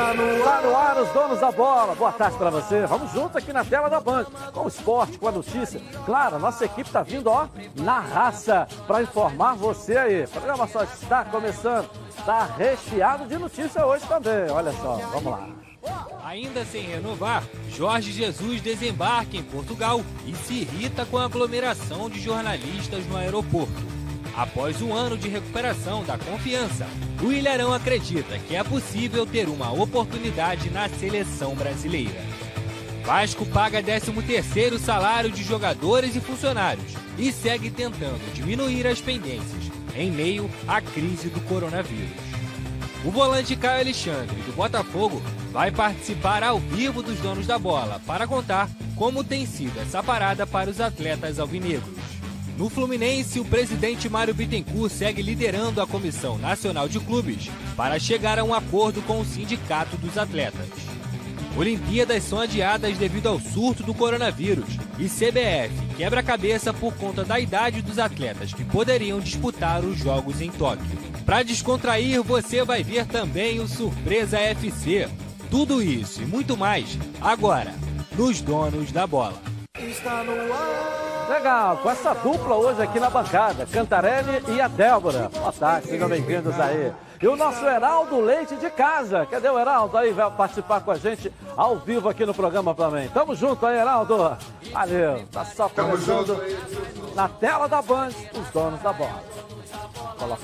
Está no ar, no ar os donos da bola. Boa tarde para você. Vamos juntos aqui na tela da Band, com o esporte, com a notícia. Claro, a nossa equipe está vindo, ó, na raça, para informar você aí. O programa só está começando. Está recheado de notícia hoje também. Olha só, vamos lá. Ainda sem renovar, Jorge Jesus desembarca em Portugal e se irrita com a aglomeração de jornalistas no aeroporto. Após um ano de recuperação da confiança, o Ilharão acredita que é possível ter uma oportunidade na seleção brasileira. Vasco paga 13º salário de jogadores e funcionários e segue tentando diminuir as pendências em meio à crise do coronavírus. O volante Caio Alexandre, do Botafogo, vai participar ao vivo dos donos da bola para contar como tem sido essa parada para os atletas alvinegros. No Fluminense, o presidente Mário Bittencourt segue liderando a Comissão Nacional de Clubes para chegar a um acordo com o sindicato dos atletas. Olimpíadas são adiadas devido ao surto do coronavírus e CBF quebra cabeça por conta da idade dos atletas que poderiam disputar os Jogos em Tóquio. Para descontrair, você vai ver também o Surpresa FC. Tudo isso e muito mais agora nos Donos da Bola. Está no ar. Legal, com essa dupla hoje aqui na bancada, Cantarelli e a Débora. Boa tarde, sejam bem-vindos aí. E o nosso Heraldo Leite de casa. Cadê o Heraldo aí? Vai participar com a gente ao vivo aqui no programa também. Tamo junto aí, Heraldo. Valeu. Tá só começando na tela da Band, os donos da bola. Coloca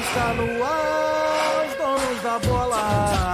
Está no ar, os donos da bola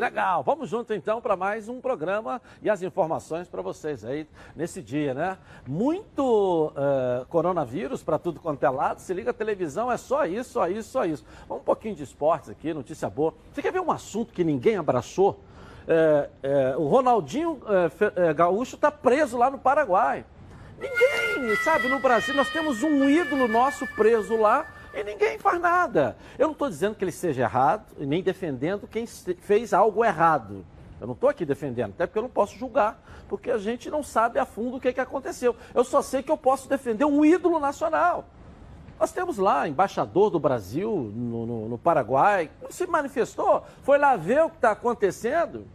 Legal, vamos junto então para mais um programa e as informações para vocês aí nesse dia, né? Muito uh, coronavírus para tudo quanto é lado, se liga a televisão, é só isso, só isso, só isso. Vamos um pouquinho de esportes aqui, notícia boa. Você quer ver um assunto que ninguém abraçou? É, é, o Ronaldinho é, Gaúcho está preso lá no Paraguai. Ninguém, sabe, no Brasil nós temos um ídolo nosso preso lá e ninguém faz nada. Eu não estou dizendo que ele seja errado, nem defendendo quem fez algo errado. Eu não estou aqui defendendo, até porque eu não posso julgar, porque a gente não sabe a fundo o que, que aconteceu. Eu só sei que eu posso defender um ídolo nacional. Nós temos lá embaixador do Brasil no, no, no Paraguai, se manifestou, foi lá ver o que está acontecendo.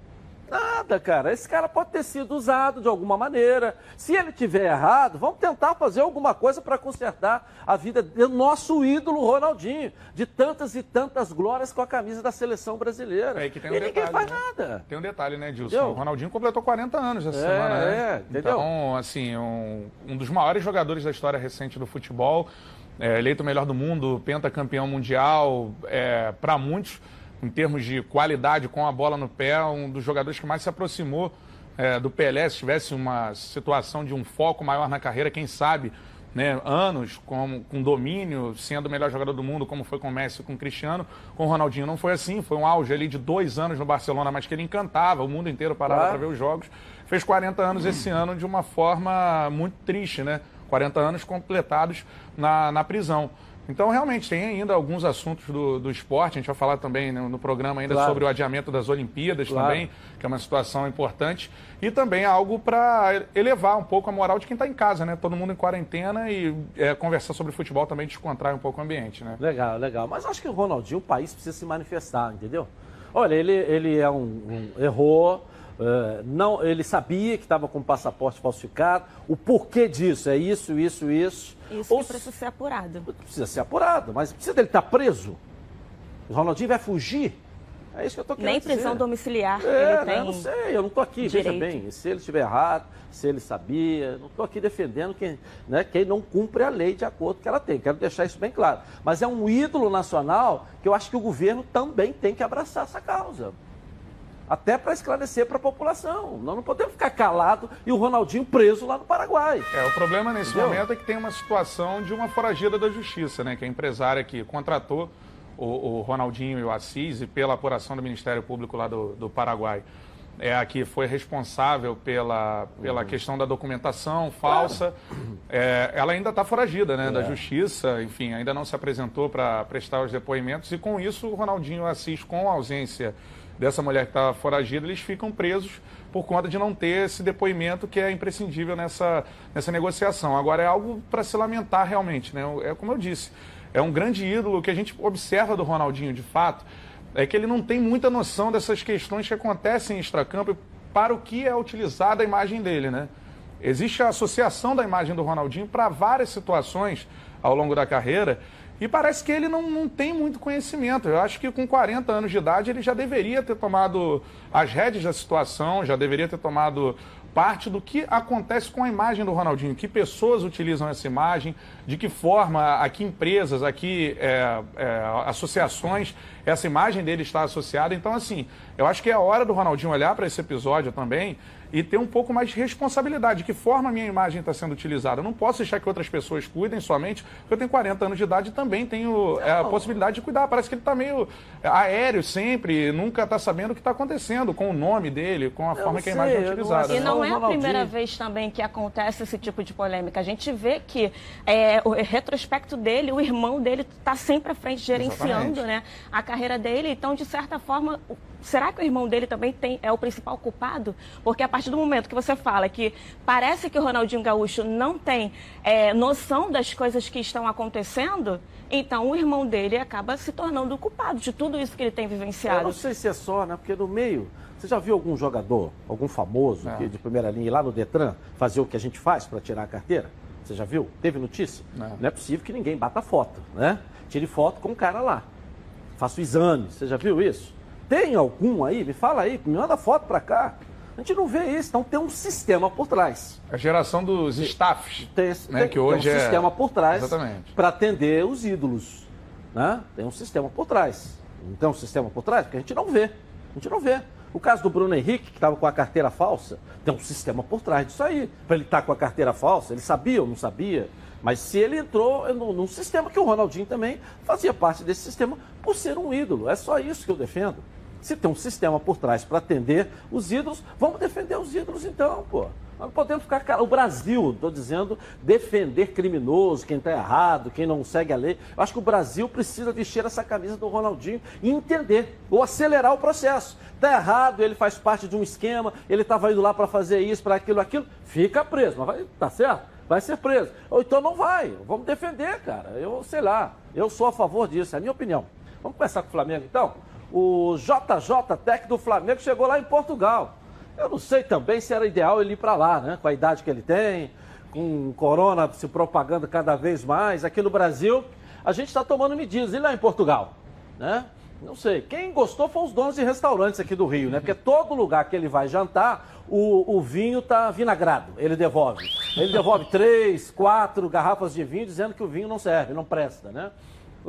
Nada, cara. Esse cara pode ter sido usado de alguma maneira. Se ele tiver errado, vamos tentar fazer alguma coisa para consertar a vida do nosso ídolo Ronaldinho, de tantas e tantas glórias com a camisa da seleção brasileira. É, que tem um e detalhe, ninguém faz né? nada. Tem um detalhe, né, Dilson? O Ronaldinho completou 40 anos essa é, semana, né? É, entendeu? Então, assim, um, um dos maiores jogadores da história recente do futebol, é, eleito o melhor do mundo, pentacampeão mundial, é, para muitos em termos de qualidade com a bola no pé, um dos jogadores que mais se aproximou é, do Pelé, se tivesse uma situação de um foco maior na carreira, quem sabe, né, anos com, com domínio, sendo o melhor jogador do mundo, como foi com o Messi e com o Cristiano. Com o Ronaldinho não foi assim, foi um auge ali de dois anos no Barcelona, mas que ele encantava, o mundo inteiro parava claro. para ver os jogos. Fez 40 anos esse ano de uma forma muito triste, né? 40 anos completados na, na prisão. Então, realmente, tem ainda alguns assuntos do, do esporte. A gente vai falar também no, no programa ainda claro. sobre o adiamento das Olimpíadas claro. também, que é uma situação importante. E também algo para elevar um pouco a moral de quem está em casa, né? Todo mundo em quarentena e é, conversar sobre futebol também descontrai um pouco o ambiente, né? Legal, legal. Mas acho que o Ronaldinho, o país precisa se manifestar, entendeu? Olha, ele, ele é um, um errou, Uh, não, ele sabia que estava com o passaporte falsificado. O porquê disso? É isso, isso, isso. Isso Ou, precisa ser apurado. Precisa ser apurado, mas precisa dele estar preso? O Ronaldinho vai fugir? É isso que eu estou querendo Nem prisão dizer. domiciliar é, ele tem. Eu não sei, eu não estou aqui, direito. veja bem, se ele estiver errado, se ele sabia, não estou aqui defendendo quem, né, quem não cumpre a lei de acordo que ela tem, quero deixar isso bem claro. Mas é um ídolo nacional que eu acho que o governo também tem que abraçar essa causa até para esclarecer para a população. Nós não podemos ficar calado e o Ronaldinho preso lá no Paraguai. É, o problema nesse Entendeu? momento é que tem uma situação de uma foragida da justiça, né? Que a empresária que contratou o, o Ronaldinho e o Assis, e pela apuração do Ministério Público lá do, do Paraguai, é a que foi responsável pela, pela uhum. questão da documentação falsa. É, ela ainda está foragida né, é. da justiça, enfim, ainda não se apresentou para prestar os depoimentos. E com isso, o Ronaldinho Assis, com a ausência dessa mulher que está foragida, eles ficam presos por conta de não ter esse depoimento que é imprescindível nessa, nessa negociação. Agora, é algo para se lamentar realmente. Né? É como eu disse, é um grande ídolo que a gente observa do Ronaldinho, de fato é que ele não tem muita noção dessas questões que acontecem em extracampo para o que é utilizada a imagem dele, né? Existe a associação da imagem do Ronaldinho para várias situações ao longo da carreira e parece que ele não, não tem muito conhecimento. Eu acho que com 40 anos de idade ele já deveria ter tomado as rédeas da situação, já deveria ter tomado parte do que acontece com a imagem do Ronaldinho, que pessoas utilizam essa imagem, de que forma, a que empresas, a que é, é, associações essa imagem dele está associada. Então, assim, eu acho que é a hora do Ronaldinho olhar para esse episódio também e ter um pouco mais de responsabilidade. De que forma a minha imagem está sendo utilizada? Eu não posso deixar que outras pessoas cuidem somente, porque eu tenho 40 anos de idade e também tenho é, a possibilidade de cuidar. Parece que ele está meio aéreo sempre, nunca está sabendo o que está acontecendo com o nome dele, com a eu forma que a imagem é utilizada. E não é a primeira vez também que acontece esse tipo de polêmica. A gente vê que é, o retrospecto dele, o irmão dele está sempre à frente, gerenciando né, a carreira dele. Então, de certa forma, será que o irmão dele também tem, é o principal culpado? Porque a partir do momento que você fala que parece que o Ronaldinho Gaúcho não tem é, noção das coisas que estão acontecendo, então o irmão dele acaba se tornando o culpado de tudo isso que ele tem vivenciado. Eu não sei se é só, né? Porque no meio. Você já viu algum jogador, algum famoso é. de primeira linha lá no Detran fazer o que a gente faz para tirar a carteira? Você já viu? Teve notícia? Não. não é possível que ninguém bata foto, né? Tire foto com o cara lá. Faça o exame. Você já viu isso? Tem algum aí? Me fala aí, me manda foto para cá. A gente não vê isso, então tem um sistema por trás. A geração dos staffs, tem, né, tem, que hoje tem um é... sistema por trás para atender os ídolos. Né? Tem um sistema por trás. Não tem um sistema por trás? Porque a gente não vê. A gente não vê. O caso do Bruno Henrique, que estava com a carteira falsa, tem um sistema por trás disso aí. Para ele estar tá com a carteira falsa, ele sabia ou não sabia? Mas se ele entrou num sistema que o Ronaldinho também fazia parte desse sistema por ser um ídolo. É só isso que eu defendo. Se tem um sistema por trás para atender os ídolos, vamos defender os ídolos então, pô. Nós não podemos ficar. O Brasil, estou dizendo, defender criminoso, quem está errado, quem não segue a lei. Eu acho que o Brasil precisa vestir essa camisa do Ronaldinho e entender, ou acelerar o processo. Está errado, ele faz parte de um esquema, ele estava indo lá para fazer isso, para aquilo, aquilo. Fica preso, mas vai, tá certo? Vai ser preso. Ou então não vai. Vamos defender, cara. Eu sei lá. Eu sou a favor disso, é a minha opinião. Vamos começar com o Flamengo então? O JJ Tech do Flamengo chegou lá em Portugal. Eu não sei também se era ideal ele ir para lá, né? Com a idade que ele tem, com corona se propagando cada vez mais. Aqui no Brasil, a gente está tomando medidas. E lá em Portugal, né? Não sei. Quem gostou foram os donos de restaurantes aqui do Rio, né? Porque todo lugar que ele vai jantar, o, o vinho tá vinagrado. Ele devolve. Ele devolve três, quatro garrafas de vinho, dizendo que o vinho não serve, não presta, né?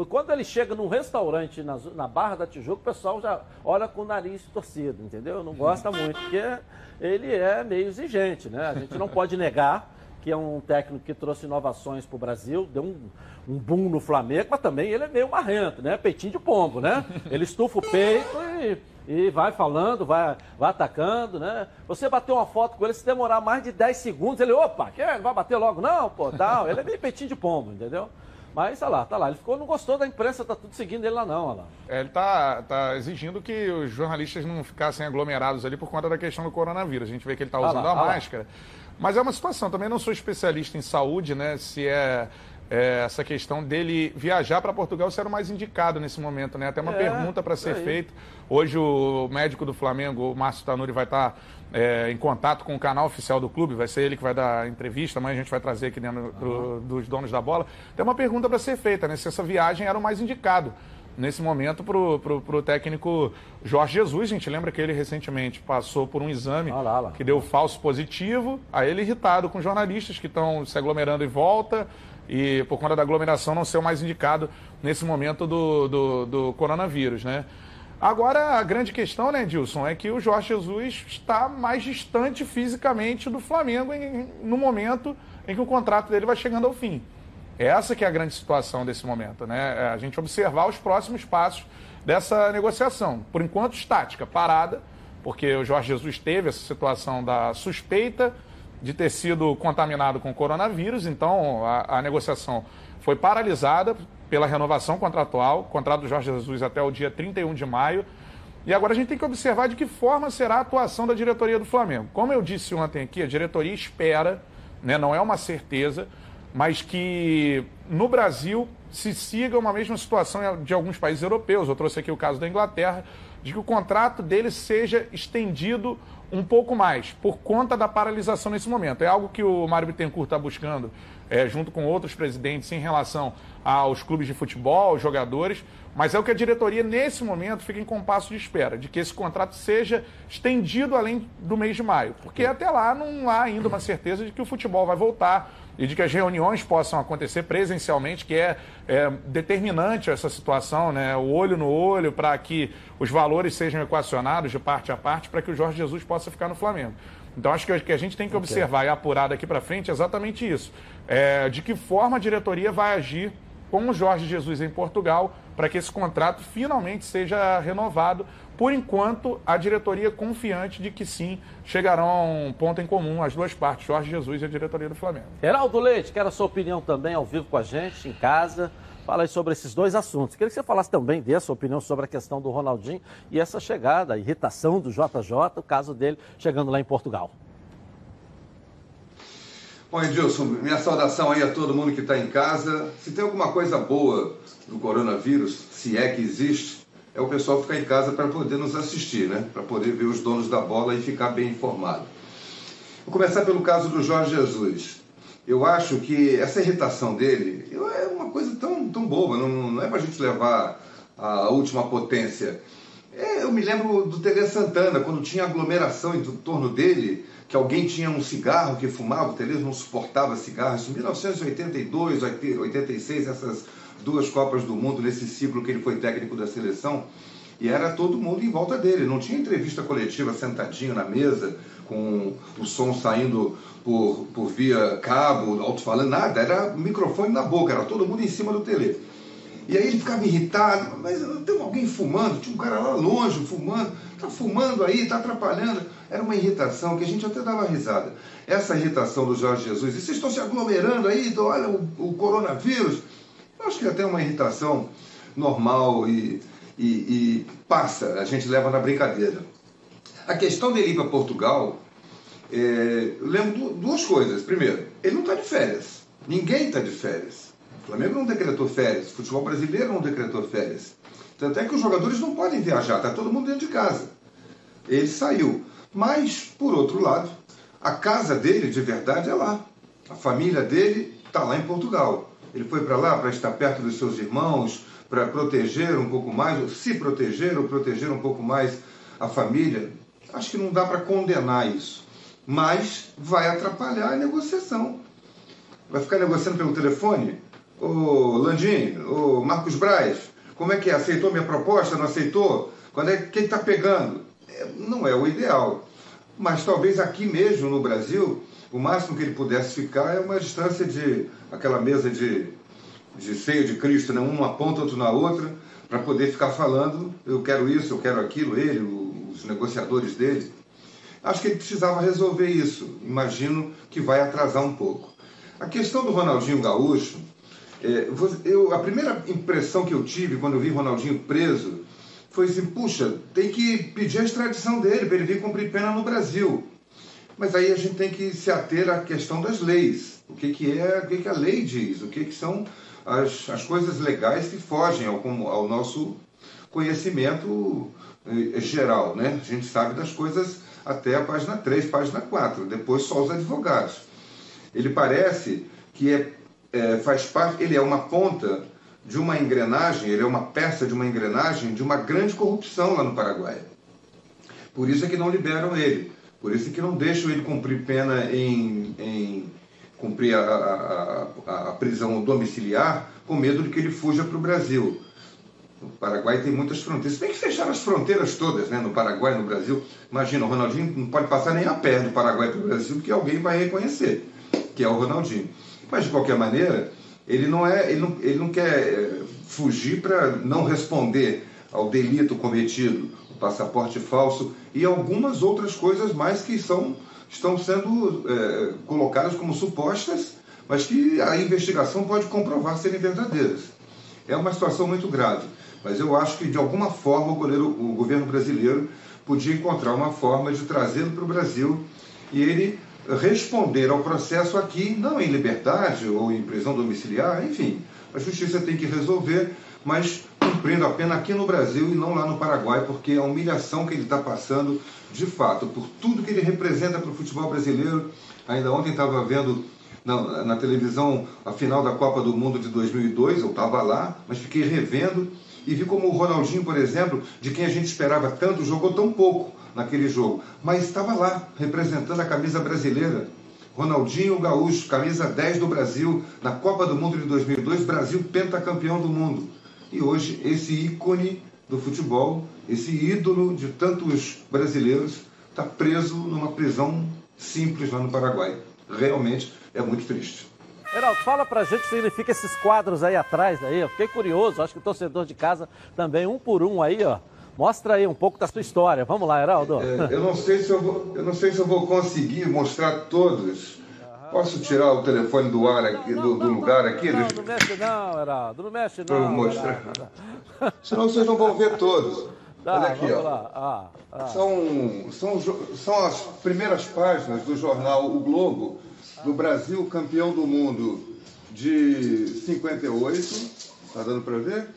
Quando ele chega num restaurante na, na Barra da Tijuca, o pessoal já olha com o nariz torcido, entendeu? Não gosta muito, porque ele é meio exigente, né? A gente não pode negar que é um técnico que trouxe inovações para o Brasil, deu um, um boom no Flamengo, mas também ele é meio marrento, né? Peitinho de pombo, né? Ele estufa o peito e, e vai falando, vai, vai atacando, né? Você bater uma foto com ele, se demorar mais de 10 segundos, ele, opa, que, não vai bater logo não, pô, tal. Ele é meio peitinho de pombo, entendeu? Mas tá lá, tá lá. Ele ficou, não gostou da imprensa, tá tudo seguindo ele lá não, olha lá. É, ele tá, tá exigindo que os jornalistas não ficassem aglomerados ali por conta da questão do coronavírus. A gente vê que ele tá usando lá, a máscara. Lá. Mas é uma situação, também não sou especialista em saúde, né? Se é é, essa questão dele viajar para Portugal ser o mais indicado nesse momento, né? Até uma é, pergunta para ser feita. Hoje o médico do Flamengo, o Márcio Tanuri, vai estar tá, é, em contato com o canal oficial do clube, vai ser ele que vai dar a entrevista, amanhã a gente vai trazer aqui dentro do, dos donos da bola. Tem uma pergunta para ser feita, né? Se essa viagem era o mais indicado nesse momento para o técnico Jorge Jesus. A gente lembra que ele recentemente passou por um exame ah, lá, lá. que deu falso positivo. Aí ele irritado com jornalistas que estão se aglomerando em volta e por conta da aglomeração não ser o mais indicado nesse momento do, do, do coronavírus, né? Agora, a grande questão, né, Dilson, é que o Jorge Jesus está mais distante fisicamente do Flamengo em, no momento em que o contrato dele vai chegando ao fim. Essa que é a grande situação desse momento, né? É a gente observar os próximos passos dessa negociação. Por enquanto, estática, parada, porque o Jorge Jesus teve essa situação da suspeita de ter sido contaminado com coronavírus, então a, a negociação foi paralisada pela renovação contratual, contrato do Jorge Jesus até o dia 31 de maio. E agora a gente tem que observar de que forma será a atuação da diretoria do Flamengo. Como eu disse ontem aqui, a diretoria espera, né, não é uma certeza, mas que no Brasil se siga uma mesma situação de alguns países europeus. Eu trouxe aqui o caso da Inglaterra, de que o contrato dele seja estendido um pouco mais, por conta da paralisação nesse momento. É algo que o Mário Bittencourt está buscando, é, junto com outros presidentes, em relação aos clubes de futebol, aos jogadores, mas é o que a diretoria, nesse momento, fica em compasso de espera, de que esse contrato seja estendido além do mês de maio. Porque até lá não há ainda uma certeza de que o futebol vai voltar e de que as reuniões possam acontecer presencialmente, que é, é determinante essa situação, né? o olho no olho, para que os valores sejam equacionados de parte a parte, para que o Jorge Jesus possa ficar no Flamengo. Então, acho que o que a gente tem que observar okay. e apurar daqui para frente é exatamente isso. É, de que forma a diretoria vai agir com o Jorge Jesus em Portugal para que esse contrato finalmente seja renovado. Por enquanto, a diretoria confiante de que sim, chegarão a um ponto em comum as duas partes, Jorge Jesus e a diretoria do Flamengo. Heraldo Leite, quero a sua opinião também ao vivo com a gente, em casa. Fala aí sobre esses dois assuntos. Queria que você falasse também, dê a sua opinião sobre a questão do Ronaldinho e essa chegada, a irritação do JJ, o caso dele chegando lá em Portugal. Bom, Edilson, minha saudação aí a todo mundo que está em casa. Se tem alguma coisa boa do coronavírus, se é que existe, é o pessoal ficar em casa para poder nos assistir, né? Para poder ver os donos da bola e ficar bem informado. Vou começar pelo caso do Jorge Jesus. Eu acho que essa irritação dele é uma coisa tão, tão boba, não, não é para a gente levar a última potência. É, eu me lembro do Tele Santana, quando tinha aglomeração em torno dele, que alguém tinha um cigarro que fumava, o Tele não suportava cigarros. Em 1982, 86, essas duas Copas do Mundo, nesse ciclo que ele foi técnico da seleção, e era todo mundo em volta dele. Não tinha entrevista coletiva sentadinho na mesa, com o som saindo por, por via cabo, alto-falando, nada. Era microfone na boca, era todo mundo em cima do tele. E aí ele ficava irritado, mas tem alguém fumando, tinha um cara lá longe fumando, tá fumando aí, tá atrapalhando. Era uma irritação que a gente até dava risada. Essa irritação do Jorge Jesus, e vocês estão se aglomerando aí, olha o, o coronavírus. Acho que até uma irritação normal e, e, e passa, a gente leva na brincadeira. A questão dele ir para Portugal, é, lembro duas coisas. Primeiro, ele não está de férias. Ninguém está de férias. O Flamengo não decretou férias, o futebol brasileiro não decretou férias. Tanto é que os jogadores não podem viajar, está todo mundo dentro de casa. Ele saiu. Mas, por outro lado, a casa dele de verdade é lá. A família dele está lá em Portugal. Ele foi para lá para estar perto dos seus irmãos, para proteger um pouco mais, se proteger ou proteger um pouco mais a família. Acho que não dá para condenar isso. Mas vai atrapalhar a negociação. Vai ficar negociando pelo telefone? Ô Landim, ô Marcos Braz, como é que é? Aceitou minha proposta? Não aceitou? Quando é quem está pegando? É, não é o ideal. Mas talvez aqui mesmo no Brasil, o máximo que ele pudesse ficar é uma distância de aquela mesa de, de ceia de Cristo, né? um numa ponta, outro na outra, para poder ficar falando, eu quero isso, eu quero aquilo, ele, os negociadores dele. Acho que ele precisava resolver isso. Imagino que vai atrasar um pouco. A questão do Ronaldinho Gaúcho, é, eu, a primeira impressão que eu tive quando eu vi Ronaldinho preso foi assim: puxa, tem que pedir a extradição dele para ele vir cumprir pena no Brasil. Mas aí a gente tem que se ater à questão das leis. O que, que é, o que, que a lei diz, o que, que são as, as coisas legais que fogem ao, ao nosso conhecimento eh, geral. Né? A gente sabe das coisas até a página 3, página 4, depois só os advogados. Ele parece que é é, faz parte, ele é uma ponta de uma engrenagem, ele é uma peça de uma engrenagem de uma grande corrupção lá no Paraguai. Por isso é que não liberam ele, por isso que não deixam ele cumprir pena em, em cumprir a, a, a, prisão domiciliar, com medo de que ele fuja para o Brasil. O Paraguai tem muitas fronteiras. Tem que fechar as fronteiras todas, né? No Paraguai, no Brasil. Imagina, o Ronaldinho não pode passar nem a pé do Paraguai para o Brasil, porque alguém vai reconhecer que é o Ronaldinho. Mas, de qualquer maneira, ele não, é, ele não, ele não quer é, fugir para não responder ao delito cometido, passaporte falso e algumas outras coisas mais que são, estão sendo é, colocadas como supostas, mas que a investigação pode comprovar serem verdadeiras. É uma situação muito grave, mas eu acho que de alguma forma o, goleiro, o governo brasileiro podia encontrar uma forma de trazê-lo para o Brasil e ele responder ao processo aqui, não em liberdade ou em prisão domiciliar, enfim. A justiça tem que resolver, mas cumprindo a pena aqui no Brasil e não lá no Paraguai, porque a humilhação que ele está passando, de fato, por tudo que ele representa para o futebol brasileiro. Ainda ontem estava vendo na, na, televisão a final da Copa do Mundo de 2002, eu estava lá, mas fiquei revendo e vi como o Ronaldinho, por exemplo, de quem a gente esperava tanto, jogou tão pouco naquele jogo, mas estava lá representando a camisa brasileira. Ronaldinho Gaúcho, camisa 10 do Brasil, na Copa do Mundo de 2002, Brasil pentacampeão do mundo. E hoje esse ícone do futebol, esse ídolo de tantos brasileiros, está preso numa prisão simples lá no Paraguai. Realmente é muito triste. Geraldo, fala pra gente o que significa esses quadros aí atrás aí. Eu fiquei curioso, acho que o torcedor de casa também, um por um aí, ó. Mostra aí um pouco da sua história. Vamos lá, Heraldo. É, eu, não sei se eu, vou, eu não sei se eu vou conseguir mostrar todos. Posso tirar o telefone do ar aqui, do, do lugar aqui? Não, não mexe não, Heraldo. Não mexe não. Para mostrar. Senão vocês não vão ver todos. Tá, Olha aqui, ó. Ah, ah. São, são, são as primeiras páginas do jornal O Globo, do Brasil campeão do mundo de 58. Está dando para ver?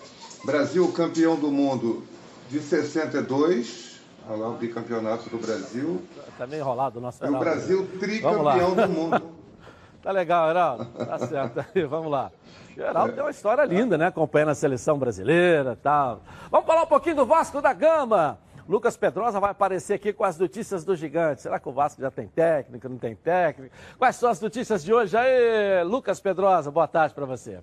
Brasil campeão do mundo de 62, olha lá o bicampeonato do Brasil. Tá meio enrolado o nosso E o Brasil tricampeão do mundo. Tá legal, Heraldo. Tá certo. Vamos lá. Geraldo tem uma história linda, né? Acompanhando a seleção brasileira e tal. Vamos falar um pouquinho do Vasco da Gama. Lucas Pedrosa vai aparecer aqui com as notícias do gigante. Será que o Vasco já tem técnico, não tem técnico? Quais são as notícias de hoje aí, Lucas Pedrosa? Boa tarde para você.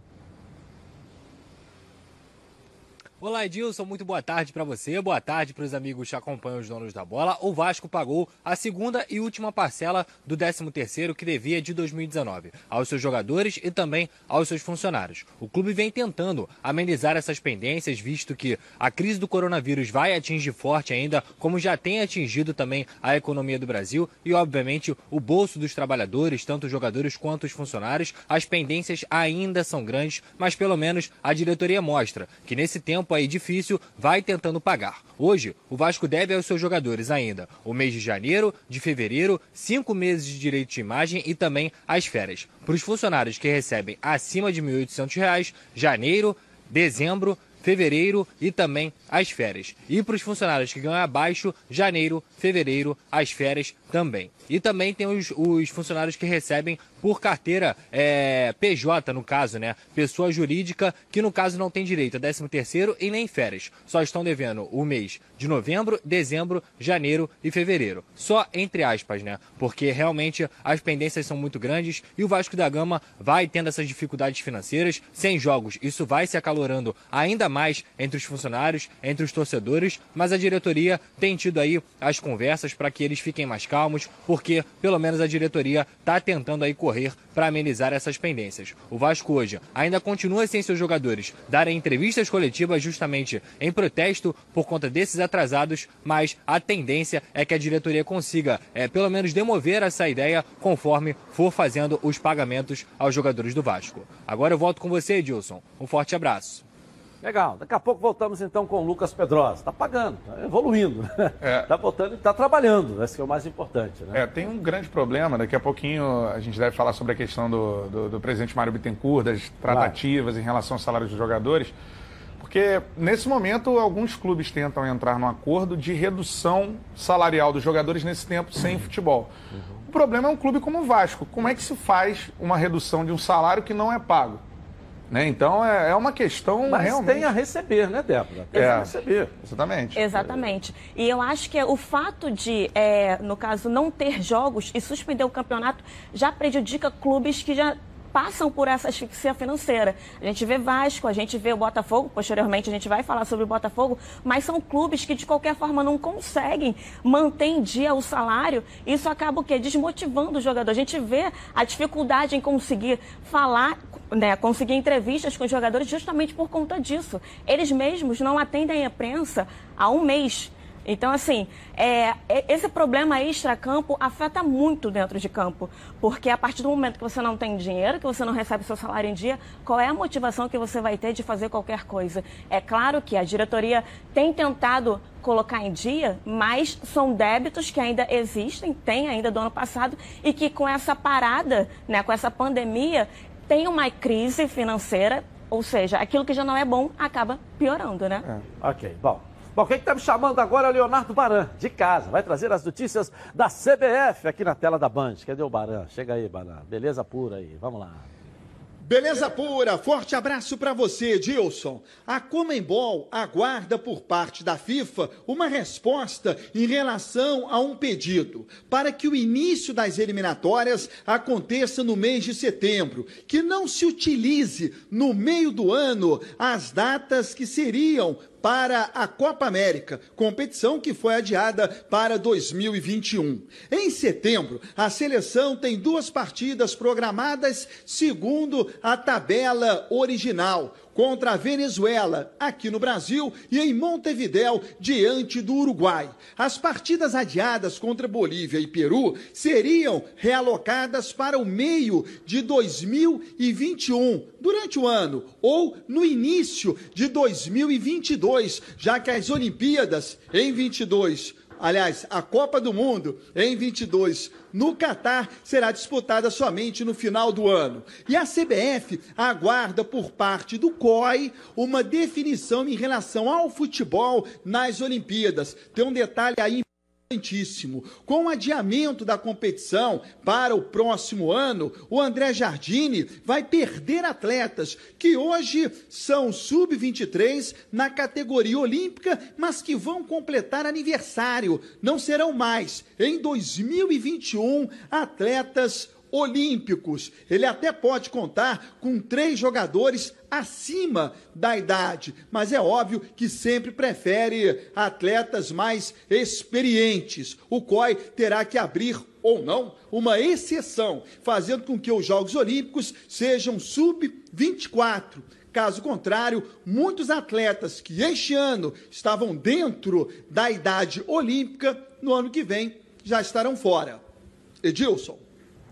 Olá, Edilson, muito boa tarde para você, boa tarde para os amigos que acompanham os donos da bola. O Vasco pagou a segunda e última parcela do 13º que devia de 2019 aos seus jogadores e também aos seus funcionários. O clube vem tentando amenizar essas pendências, visto que a crise do coronavírus vai atingir forte ainda, como já tem atingido também a economia do Brasil e, obviamente, o bolso dos trabalhadores, tanto os jogadores quanto os funcionários. As pendências ainda são grandes, mas pelo menos a diretoria mostra que nesse tempo tempo aí difícil, vai tentando pagar. Hoje, o Vasco deve aos seus jogadores ainda o mês de janeiro, de fevereiro, cinco meses de direito de imagem e também as férias. Para os funcionários que recebem acima de R$ 1.800, janeiro, dezembro, fevereiro e também as férias. E para os funcionários que ganham abaixo, janeiro, fevereiro, as férias também. E também tem os, os funcionários que recebem por carteira é, PJ, no caso, né? Pessoa jurídica, que no caso não tem direito a 13 terceiro e nem férias. Só estão devendo o mês de novembro, dezembro, janeiro e fevereiro. Só entre aspas, né? Porque realmente as pendências são muito grandes e o Vasco da Gama vai tendo essas dificuldades financeiras. Sem jogos, isso vai se acalorando ainda mais entre os funcionários, entre os torcedores, mas a diretoria tem tido aí as conversas para que eles fiquem mais calmos, porque pelo menos a diretoria está tentando aí correr para amenizar essas pendências. O Vasco hoje ainda continua sem seus jogadores darem entrevistas coletivas justamente em protesto por conta desses atrasados, mas a tendência é que a diretoria consiga, é, pelo menos, demover essa ideia conforme for fazendo os pagamentos aos jogadores do Vasco. Agora eu volto com você, Edilson. Um forte abraço. Legal. Daqui a pouco voltamos então com o Lucas Pedrosa. Está pagando, está evoluindo. Está é. Tá voltando e está trabalhando. Esse é o mais importante. Né? É, tem um grande problema. Daqui a pouquinho a gente deve falar sobre a questão do, do, do presidente Mário Bittencourt, das tratativas claro. em relação ao salário dos jogadores. Porque nesse momento alguns clubes tentam entrar num acordo de redução salarial dos jogadores nesse tempo sem futebol. Uhum. O problema é um clube como o Vasco. Como é que se faz uma redução de um salário que não é pago? Né? Então é, é, uma questão Mas realmente... tem a receber, né, Débora? Tem é, a receber. Exatamente. Exatamente. E eu acho que o fato de, é, no caso, não ter jogos e suspender o campeonato já prejudica clubes que já passam por essa asfixia financeira. A gente vê Vasco, a gente vê o Botafogo, posteriormente a gente vai falar sobre o Botafogo, mas são clubes que de qualquer forma não conseguem manter em dia o salário. Isso acaba o quê? Desmotivando o jogador. A gente vê a dificuldade em conseguir falar né, conseguir entrevistas com os jogadores justamente por conta disso. Eles mesmos não atendem a imprensa há um mês. Então, assim, é, é, esse problema extra-campo afeta muito dentro de campo. Porque a partir do momento que você não tem dinheiro, que você não recebe seu salário em dia, qual é a motivação que você vai ter de fazer qualquer coisa? É claro que a diretoria tem tentado colocar em dia, mas são débitos que ainda existem, tem ainda do ano passado, e que com essa parada, né, com essa pandemia, tem uma crise financeira, ou seja, aquilo que já não é bom acaba piorando, né? É. Ok, bom. Bom, quem está me chamando agora é o Leonardo Baran, de casa. Vai trazer as notícias da CBF aqui na tela da Band. Cadê o Baran? Chega aí, Baran. Beleza pura aí. Vamos lá. Beleza pura, forte abraço para você, Dilson. A Comembol aguarda por parte da FIFA uma resposta em relação a um pedido para que o início das eliminatórias aconteça no mês de setembro, que não se utilize no meio do ano as datas que seriam para a Copa América, competição que foi adiada para 2021. Em setembro, a seleção tem duas partidas programadas segundo a tabela original contra a Venezuela, aqui no Brasil, e em Montevidéu, diante do Uruguai. As partidas adiadas contra Bolívia e Peru seriam realocadas para o meio de 2021, durante o ano, ou no início de 2022, já que as Olimpíadas em 22 Aliás, a Copa do Mundo em 22 no Catar será disputada somente no final do ano. E a CBF aguarda por parte do COI uma definição em relação ao futebol nas Olimpíadas. Tem um detalhe aí importantíssimo. Com o adiamento da competição para o próximo ano, o André Jardine vai perder atletas que hoje são sub-23 na categoria olímpica, mas que vão completar aniversário. Não serão mais, em 2021, atletas olímpicos. Ele até pode contar com três jogadores acima da idade, mas é óbvio que sempre prefere atletas mais experientes. O COI terá que abrir ou não uma exceção, fazendo com que os Jogos Olímpicos sejam sub-24. Caso contrário, muitos atletas que este ano estavam dentro da idade olímpica, no ano que vem já estarão fora. Edilson.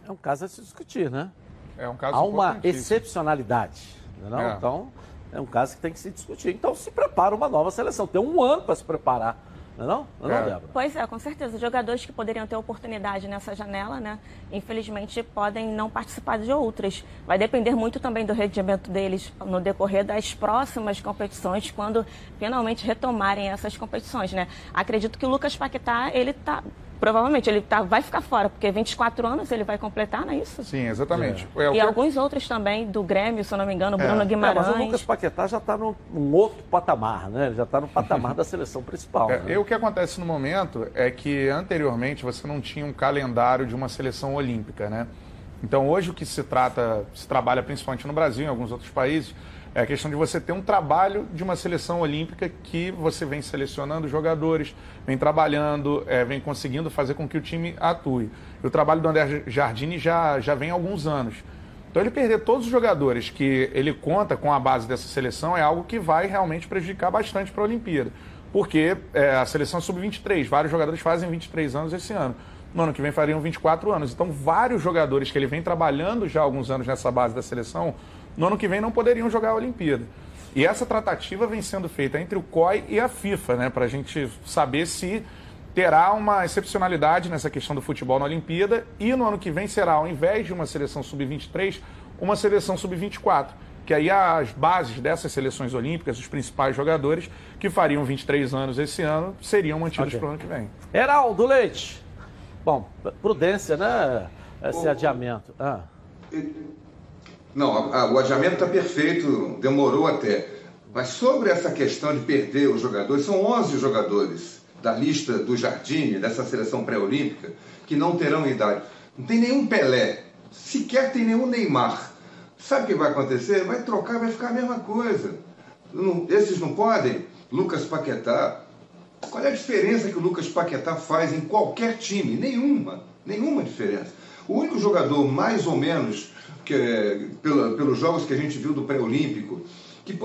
É um caso a se discutir, né? É um caso Há uma excepcionalidade, não? É. Então, é um caso que tem que se discutir. Então, se prepara uma nova seleção. Tem um ano para se preparar. Não é não? Não, é. não Pois é, com certeza. Jogadores que poderiam ter oportunidade nessa janela, né? Infelizmente, podem não participar de outras. Vai depender muito também do rendimento deles no decorrer das próximas competições, quando finalmente retomarem essas competições, né? Acredito que o Lucas Paquetá, ele tá provavelmente ele tá, vai ficar fora, porque 24 anos ele vai completar, não é isso? Sim, exatamente. É. É, e alguns outros também do Grêmio, se eu não me engano, Bruno é. Guimarães. mas o Lucas Paquetá já está num, outro patamar, né? Ele já está no patamar da seleção principal. É, né? E o que acontece no momento é que anteriormente você não tinha um calendário de uma seleção olímpica, né? Então hoje o que se trata, se trabalha principalmente no Brasil e em alguns outros países, é a questão de você ter um trabalho de uma seleção olímpica que você vem selecionando jogadores, vem trabalhando, é, vem conseguindo fazer com que o time atue. E o trabalho do André Jardini já, já vem há alguns anos. Então ele perder todos os jogadores que ele conta com a base dessa seleção é algo que vai realmente prejudicar bastante para a Olimpíada. Porque é, a seleção é sub-23, vários jogadores fazem 23 anos esse ano. No ano que vem fariam 24 anos. Então, vários jogadores que ele vem trabalhando já há alguns anos nessa base da seleção no ano que vem não poderiam jogar a Olimpíada. E essa tratativa vem sendo feita entre o COI e a FIFA, né, para a gente saber se terá uma excepcionalidade nessa questão do futebol na Olimpíada e no ano que vem será, ao invés de uma seleção sub-23, uma seleção sub-24. Que aí as bases dessas seleções olímpicas, os principais jogadores que fariam 23 anos esse ano, seriam mantidos okay. para o ano que vem. Heraldo Leite. Bom, prudência, né? Esse o... adiamento. Ah. Não, a, o adiamento está perfeito, demorou até. Mas sobre essa questão de perder os jogadores, são 11 jogadores da lista do Jardim, dessa seleção pré-olímpica, que não terão idade. Não tem nenhum Pelé, sequer tem nenhum Neymar. Sabe o que vai acontecer? Vai trocar, vai ficar a mesma coisa. Não, esses não podem? Lucas Paquetá. Qual é a diferença que o Lucas Paquetá faz em qualquer time? Nenhuma. Nenhuma diferença. O único jogador mais ou menos que, é, pela, pelos jogos que a gente viu do pré-olímpico, que,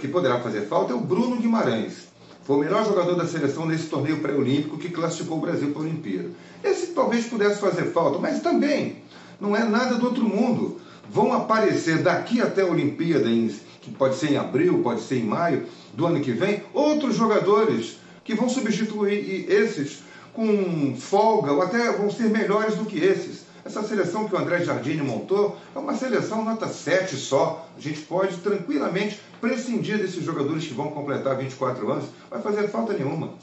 que poderá fazer falta é o Bruno Guimarães. Foi o melhor jogador da seleção nesse torneio pré-olímpico que classificou o Brasil para a Olimpíada. Esse talvez pudesse fazer falta, mas também não é nada do outro mundo. Vão aparecer daqui até a Olimpíada, em, que pode ser em abril, pode ser em maio do ano que vem, outros jogadores que vão substituir esses com folga ou até vão ser melhores do que esses. Essa seleção que o André Jardine montou é uma seleção nota 7 só. A gente pode tranquilamente prescindir desses jogadores que vão completar 24 anos. Vai fazer falta nenhuma.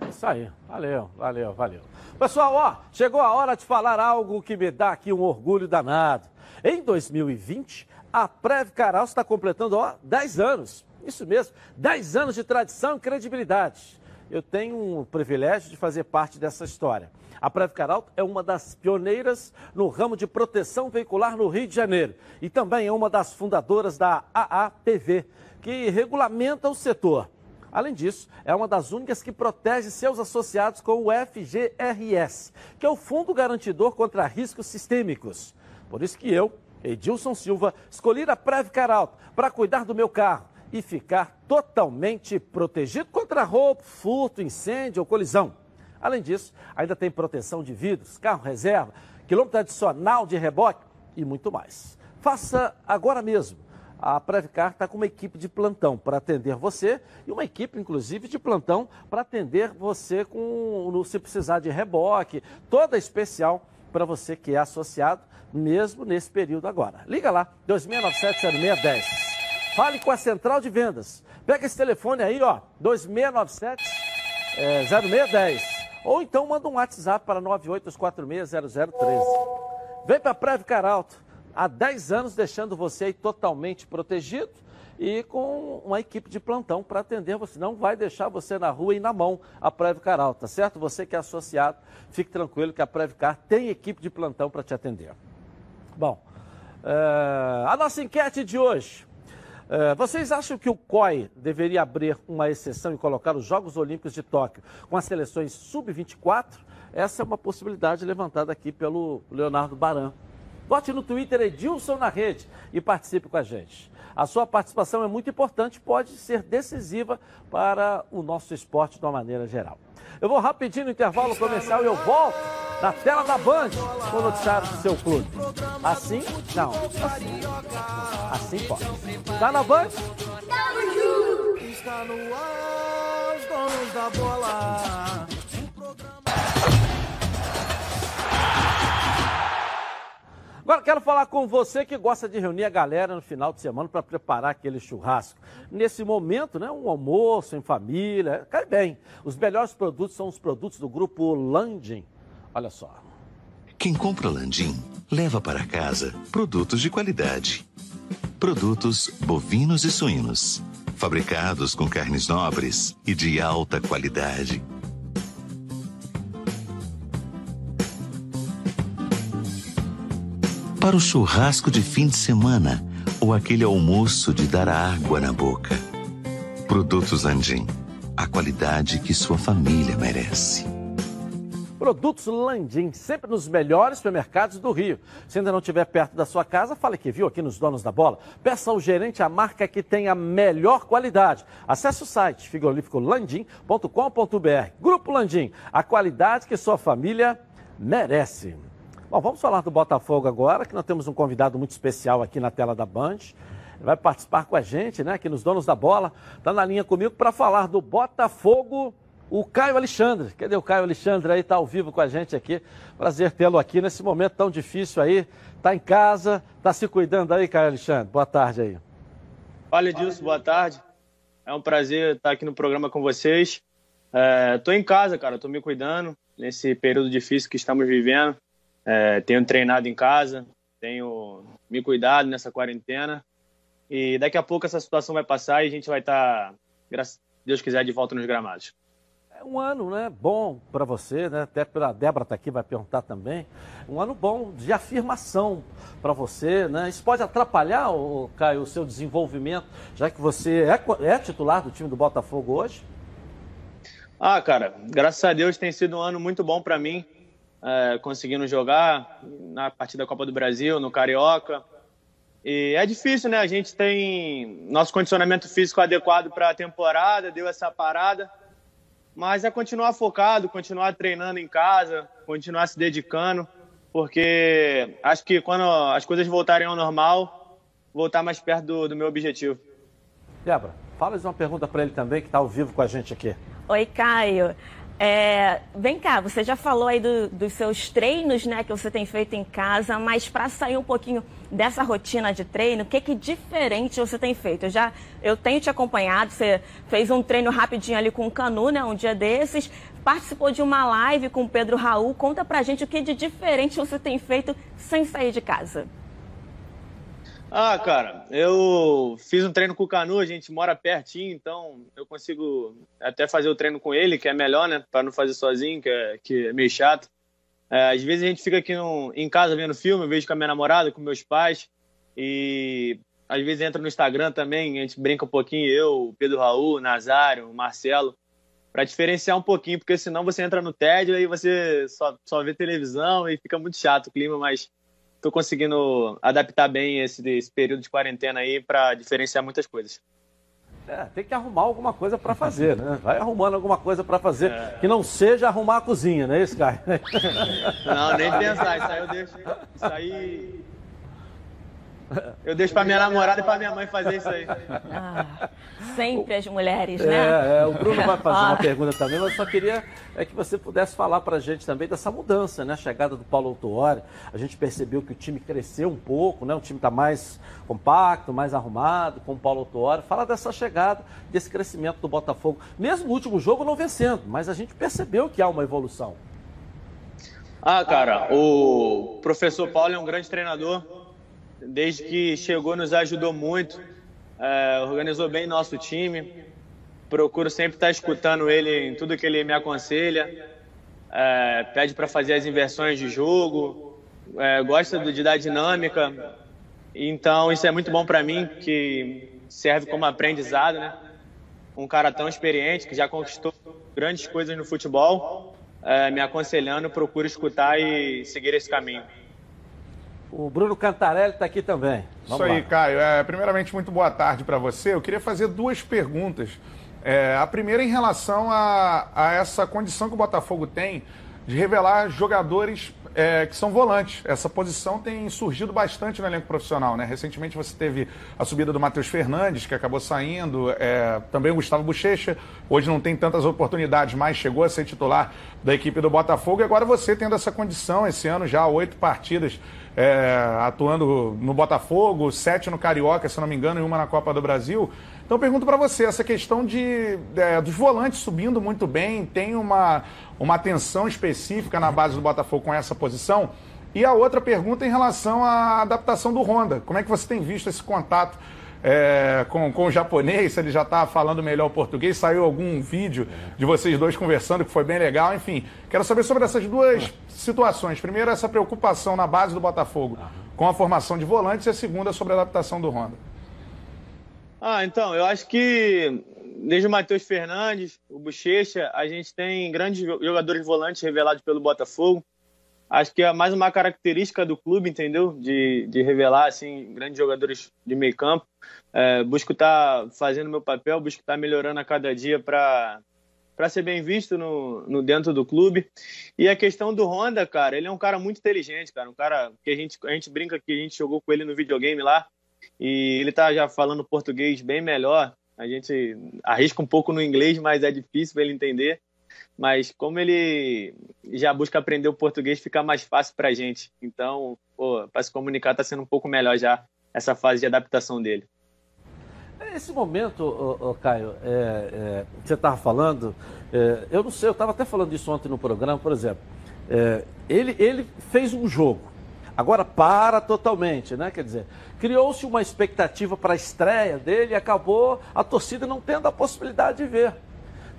É isso aí. Valeu, valeu, valeu. Pessoal, ó, chegou a hora de falar algo que me dá aqui um orgulho danado. Em 2020, a Prev Caral está completando, ó, 10 anos. Isso mesmo, 10 anos de tradição e credibilidade. Eu tenho o privilégio de fazer parte dessa história. A Previcar é uma das pioneiras no ramo de proteção veicular no Rio de Janeiro e também é uma das fundadoras da AAPV, que regulamenta o setor. Além disso, é uma das únicas que protege seus associados com o FGRS, que é o Fundo Garantidor contra Riscos Sistêmicos. Por isso que eu, Edilson Silva, escolhi a Previcar para cuidar do meu carro e ficar totalmente protegido contra roubo, furto, incêndio ou colisão. Além disso, ainda tem proteção de vidros, carro reserva, quilômetro adicional de reboque e muito mais. Faça agora mesmo. A Previcar está com uma equipe de plantão para atender você e uma equipe, inclusive, de plantão para atender você com, se precisar de reboque, toda especial para você que é associado, mesmo nesse período agora. Liga lá, 2697-0610. Fale com a central de vendas. Pega esse telefone aí, ó, 2697 é, 0610. Ou então manda um WhatsApp para 98460013. Vem para a Preve Caralto, há 10 anos deixando você aí totalmente protegido e com uma equipe de plantão para atender você. Não vai deixar você na rua e na mão a Previcar tá certo? Você que é associado, fique tranquilo que a Previcar tem equipe de plantão para te atender. Bom, é, a nossa enquete de hoje. É, vocês acham que o COI deveria abrir uma exceção e colocar os Jogos Olímpicos de Tóquio com as seleções sub-24? Essa é uma possibilidade levantada aqui pelo Leonardo Baran. Vote no Twitter Edilson na rede e participe com a gente. A sua participação é muito importante, pode ser decisiva para o nosso esporte de uma maneira geral. Eu vou rapidinho no intervalo comercial e eu volto na tela da Band com o noticiário do seu clube. Assim? Não. Assim, assim pode. Tá na Band? Está no ar, os donos da bola. Agora quero falar com você que gosta de reunir a galera no final de semana para preparar aquele churrasco. Nesse momento, né, um almoço em família, cai bem. Os melhores produtos são os produtos do grupo Landim. Olha só. Quem compra Landim leva para casa produtos de qualidade. Produtos bovinos e suínos, fabricados com carnes nobres e de alta qualidade para o churrasco de fim de semana ou aquele almoço de dar água na boca. Produtos Landim, a qualidade que sua família merece. Produtos Landim, sempre nos melhores supermercados do Rio. Se ainda não estiver perto da sua casa, fale que viu aqui nos Donos da Bola. Peça ao gerente a marca que tem a melhor qualidade. Acesse o site frigoríficolandim.com.br. Grupo Landim, a qualidade que sua família merece. Bom, vamos falar do Botafogo agora, que nós temos um convidado muito especial aqui na tela da Band. Ele vai participar com a gente, né, aqui nos Donos da Bola. Está na linha comigo para falar do Botafogo, o Caio Alexandre. Cadê o Caio Alexandre aí? Está ao vivo com a gente aqui. Prazer tê-lo aqui nesse momento tão difícil aí. Está em casa, está se cuidando aí, Caio Alexandre. Boa tarde aí. Fala, Edilson, boa tarde. É um prazer estar aqui no programa com vocês. Estou é, em casa, cara, estou me cuidando nesse período difícil que estamos vivendo. É, tenho treinado em casa, tenho me cuidado nessa quarentena. E daqui a pouco essa situação vai passar e a gente vai estar, tá, graças Deus quiser, de volta nos gramados. É um ano né, bom para você, né? até a Débora está aqui, vai perguntar também. Um ano bom de afirmação para você. Né? Isso pode atrapalhar, o, Caio, o seu desenvolvimento, já que você é, é titular do time do Botafogo hoje? Ah, cara, graças a Deus tem sido um ano muito bom para mim. É, conseguindo jogar na partida da Copa do Brasil, no Carioca. E é difícil, né? A gente tem nosso condicionamento físico adequado para a temporada, deu essa parada. Mas é continuar focado, continuar treinando em casa, continuar se dedicando, porque acho que quando as coisas voltarem ao normal, voltar mais perto do, do meu objetivo. Débora, fala uma pergunta para ele também, que está ao vivo com a gente aqui. Oi, Caio. É, vem cá, você já falou aí do, dos seus treinos, né, que você tem feito em casa, mas para sair um pouquinho dessa rotina de treino, o que que diferente você tem feito? Eu já, eu tenho te acompanhado, você fez um treino rapidinho ali com o Canu, né, um dia desses, participou de uma live com o Pedro Raul. Conta pra gente o que de diferente você tem feito sem sair de casa. Ah, cara, eu fiz um treino com o Canu, a gente mora pertinho, então eu consigo até fazer o treino com ele, que é melhor, né? Para não fazer sozinho, que é, que é meio chato. É, às vezes a gente fica aqui no, em casa vendo filme, eu vejo com a minha namorada, com meus pais, e às vezes entra no Instagram também, a gente brinca um pouquinho, eu, Pedro Raul, Nazário, Marcelo, para diferenciar um pouquinho, porque senão você entra no tédio e você só, só vê televisão e fica muito chato o clima, mas tô conseguindo adaptar bem esse, esse período de quarentena aí para diferenciar muitas coisas. É, tem que arrumar alguma coisa para fazer, né? Vai arrumando alguma coisa para fazer é. que não seja arrumar a cozinha, não é isso, Caio? Não, nem pensar. Isso aí eu deixo. Isso aí eu deixo para minha namorada e para minha mãe fazer isso aí. Ah, sempre as mulheres, né? É, é, o Bruno vai fazer uma pergunta também, mas eu só queria é, que você pudesse falar para a gente também dessa mudança, né? A chegada do Paulo Autuori. A gente percebeu que o time cresceu um pouco, né? O time está mais compacto, mais arrumado com o Paulo Autuori. Fala dessa chegada, desse crescimento do Botafogo. Mesmo no último jogo não vencendo, mas a gente percebeu que há uma evolução. Ah, cara, o professor Paulo é um grande treinador desde que chegou nos ajudou muito, é, organizou bem nosso time. Procuro sempre estar escutando ele em tudo que ele me aconselha. É, pede para fazer as inversões de jogo, é, gosta de dar dinâmica. Então isso é muito bom para mim, que serve como aprendizado, né? Um cara tão experiente que já conquistou grandes coisas no futebol, me aconselhando, procuro escutar e seguir esse caminho. O Bruno Cantarelli está aqui também. Vamos Isso aí, lá. Caio. É, primeiramente, muito boa tarde para você. Eu queria fazer duas perguntas. É, a primeira em relação a, a, essa condição que o Botafogo tem de revelar jogadores é, que são volantes. Essa posição tem surgido bastante no elenco profissional. Né? Recentemente você teve a subida do Matheus Fernandes, que acabou saindo, é, também o Gustavo Bochecha. Hoje não tem tantas oportunidades, mas chegou a ser titular da equipe do Botafogo. E agora você tendo essa condição, esse ano já oito partidas é, atuando no Botafogo, sete no Carioca, se não me engano, e uma na Copa do Brasil. Então pergunto para você, essa questão de, é, dos volantes subindo muito bem, tem uma, uma atenção específica na base do Botafogo com essa posição? E a outra pergunta em relação à adaptação do Honda. Como é que você tem visto esse contato é, com, com o japonês, ele já está falando melhor o português. Saiu algum vídeo de vocês dois conversando que foi bem legal. Enfim, quero saber sobre essas duas situações. Primeiro, essa preocupação na base do Botafogo com a formação de volantes e a segunda sobre a adaptação do Honda. Ah, então, eu acho que desde o Matheus Fernandes, o Bochecha, a gente tem grandes jogadores volantes revelados pelo Botafogo acho que é mais uma característica do clube, entendeu? De, de revelar assim grandes jogadores de meio campo. É, busco estar tá fazendo meu papel, busco estar tá melhorando a cada dia para para ser bem visto no, no dentro do clube. E a questão do Honda, cara, ele é um cara muito inteligente, cara, um cara que a gente a gente brinca que a gente jogou com ele no videogame lá e ele tá já falando português bem melhor. A gente arrisca um pouco no inglês, mas é difícil para ele entender mas como ele já busca aprender o português, fica mais fácil para a gente. Então, para se comunicar está sendo um pouco melhor já essa fase de adaptação dele. Esse momento, ô, ô, Caio, é, é, você estava falando, é, eu não sei, eu estava até falando isso ontem no programa, por exemplo, é, ele, ele fez um jogo, agora para totalmente, né? Quer dizer, criou-se uma expectativa para a estreia dele e acabou a torcida não tendo a possibilidade de ver.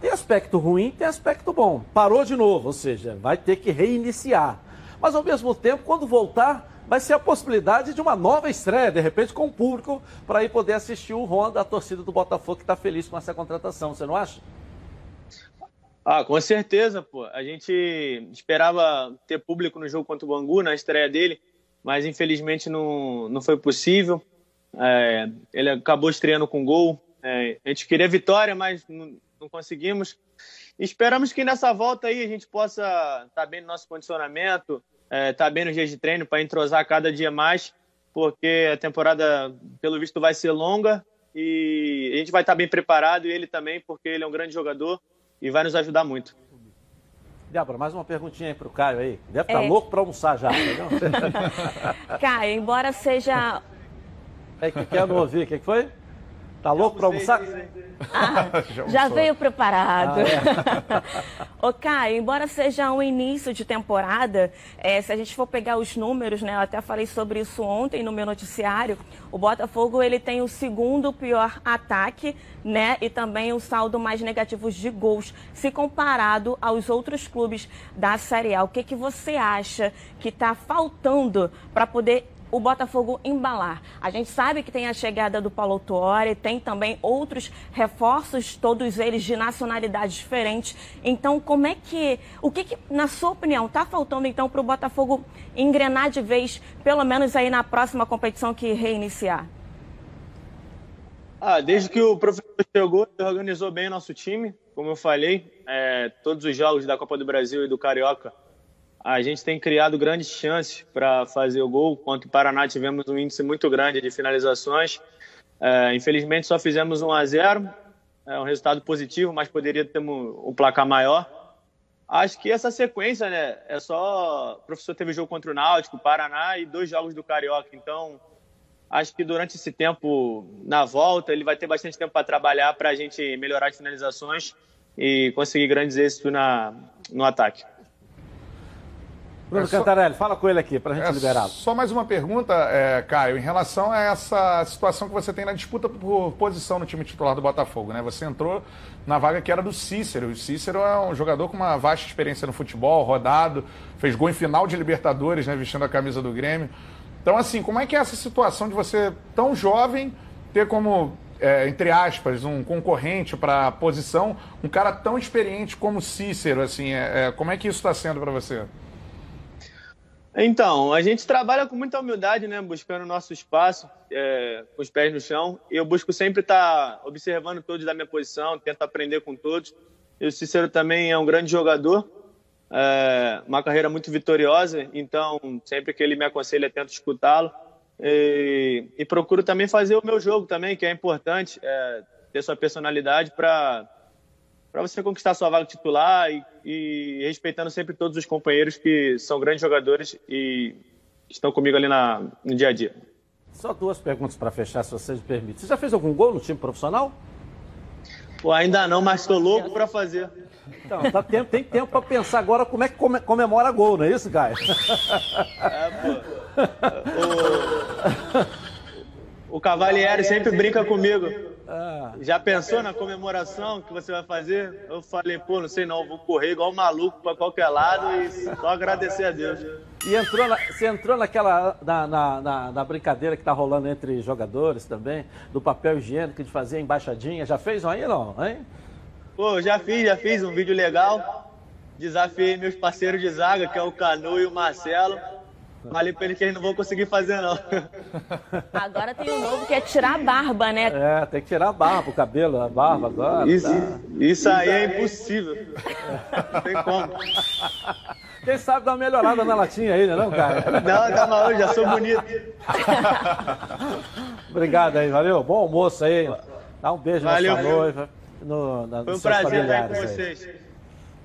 Tem aspecto ruim, tem aspecto bom. Parou de novo, ou seja, vai ter que reiniciar. Mas ao mesmo tempo, quando voltar, vai ser a possibilidade de uma nova estreia, de repente com o público, para ir poder assistir o Honda, a torcida do Botafogo que está feliz com essa contratação, você não acha? Ah, com certeza, pô. A gente esperava ter público no jogo contra o Bangu, na estreia dele, mas infelizmente não, não foi possível. É, ele acabou estreando com gol. É, a gente queria vitória, mas não, conseguimos. Esperamos que nessa volta aí a gente possa estar tá bem no nosso condicionamento, estar é, tá bem nos dias de treino para entrosar cada dia mais, porque a temporada, pelo visto, vai ser longa e a gente vai estar tá bem preparado e ele também, porque ele é um grande jogador e vai nos ajudar muito. Débora, mais uma perguntinha aí para o Caio aí. Deve estar tá é. louco para almoçar já, entendeu? Caio, embora seja. É que quer não ouvir, o que, que foi? Tá louco para almoçar? Ah, já, já veio preparado. Ah, é. Ô, Caio, embora seja um início de temporada, é, se a gente for pegar os números, né? Eu até falei sobre isso ontem no meu noticiário. O Botafogo ele tem o segundo pior ataque, né? E também o saldo mais negativo de gols, se comparado aos outros clubes da Série A. O que, que você acha que está faltando para poder o Botafogo embalar. A gente sabe que tem a chegada do Paulo Tuori, tem também outros reforços, todos eles de nacionalidades diferentes. Então, como é que, o que, que na sua opinião, está faltando então para o Botafogo engrenar de vez, pelo menos aí na próxima competição que reiniciar? Ah, desde que o professor chegou, ele organizou bem o nosso time. Como eu falei, é, todos os jogos da Copa do Brasil e do Carioca a gente tem criado grandes chances para fazer o gol. Contra o Paraná tivemos um índice muito grande de finalizações. É, infelizmente só fizemos 1 a 0 é um resultado positivo, mas poderia ter um, um, placar maior. Acho que essa sequência, né, é só. O professor teve jogo contra o Náutico, Paraná e dois jogos do Carioca. Então, acho que durante esse tempo, na volta, ele vai ter bastante tempo para trabalhar para a gente melhorar as finalizações e conseguir grandes êxitos na, no ataque. Bruno é Cantarelli, fala com ele aqui para a gente é liberá-lo. Só mais uma pergunta, é, Caio, em relação a essa situação que você tem na disputa por posição no time titular do Botafogo, né? Você entrou na vaga que era do Cícero. O Cícero é um jogador com uma vasta experiência no futebol, rodado, fez gol em final de Libertadores, né? Vestindo a camisa do Grêmio. Então, assim, como é que é essa situação de você, tão jovem, ter como é, entre aspas, um concorrente para a posição, um cara tão experiente como Cícero, assim, é, é, como é que isso está sendo para você? Então, a gente trabalha com muita humildade, né? Buscando o nosso espaço, é, com os pés no chão. Eu busco sempre estar tá observando todos da minha posição, tento aprender com todos. E o Cícero também é um grande jogador, é, uma carreira muito vitoriosa, então sempre que ele me aconselha, tento escutá-lo. E, e, procuro também fazer o meu jogo também, que é importante, é, ter sua personalidade para para você conquistar sua vaga titular e, e, respeitando sempre todos os companheiros que são grandes jogadores e estão comigo ali na, no dia a dia. Só duas perguntas para fechar, se vocês me permitem. Você já fez algum gol no time profissional? Pô, ainda não, mas estou louco para fazer. Então, tá tempo, tem tempo para pensar agora como é que comemora gol, não é isso, Caio? É, pô. O, o Cavalieri sempre brinca comigo. Ah. Já pensou na comemoração que você vai fazer? Eu falei, pô, não sei não, vou correr igual um maluco para qualquer lado e só agradecer a Deus. E entrou na, você entrou naquela na, na, na, brincadeira que está rolando entre jogadores também, do papel higiênico de fazer embaixadinha. Já fez aí não, hein? Pô, já fiz, já fiz um vídeo legal. Desafiei meus parceiros de zaga, que é o Canu e o Marcelo. Falei pra ele que eles não vão conseguir fazer, não. Agora tem um novo que é tirar a barba, né? É, tem que tirar a barba, o cabelo, a barba agora. Isso, tá. isso aí é impossível. Não tem como. Quem sabe dar uma melhorada na latinha aí, né, não, cara? Não, tá maluco, já sou bonito. Obrigado aí, valeu. Bom almoço aí. Dá um beijo valeu, na sua noiva. No, na, Foi um prazer estar com vocês. Aí.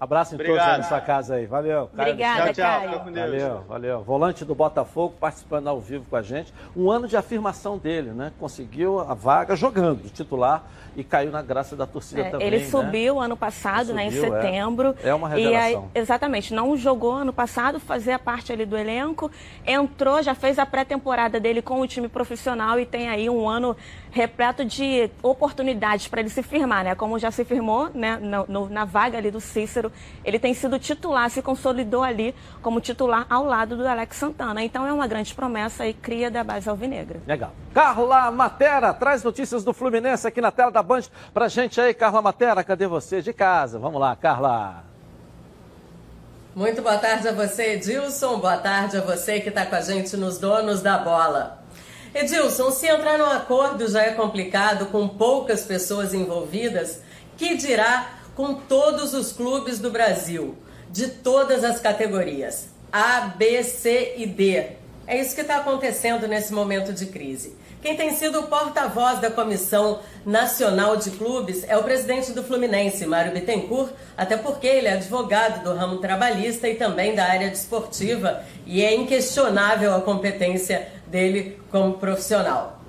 Abraço em Obrigado. todos aí na sua casa aí. Valeu. Obrigada, tchau, tchau. Caio. Valeu, valeu. Volante do Botafogo participando ao vivo com a gente. Um ano de afirmação dele, né? Conseguiu a vaga jogando, titular, e caiu na graça da torcida é, também. Ele né? subiu ano passado, né, em setembro. É, é uma revelação. Aí, exatamente, não jogou ano passado, fazia parte ali do elenco, entrou, já fez a pré-temporada dele com o time profissional e tem aí um ano repleto de oportunidades para ele se firmar, né? Como já se firmou né, no, no, na vaga ali do Cícero, ele tem sido titular, se consolidou ali como titular ao lado do Alex Santana. Então é uma grande promessa e cria da base alvinegra. Legal. Carla Matera, traz notícias do Fluminense aqui na tela da Band pra gente aí, Carla Matera. Cadê você? De casa. Vamos lá, Carla. Muito boa tarde a você, Edilson. Boa tarde a você que está com a gente nos Donos da Bola. Edilson, se entrar no acordo já é complicado com poucas pessoas envolvidas, que dirá com todos os clubes do Brasil, de todas as categorias, A, B, C e D. É isso que está acontecendo nesse momento de crise. Quem tem sido o porta-voz da Comissão Nacional de Clubes é o presidente do Fluminense, Mário Bittencourt, até porque ele é advogado do ramo trabalhista e também da área desportiva e é inquestionável a competência dele como profissional.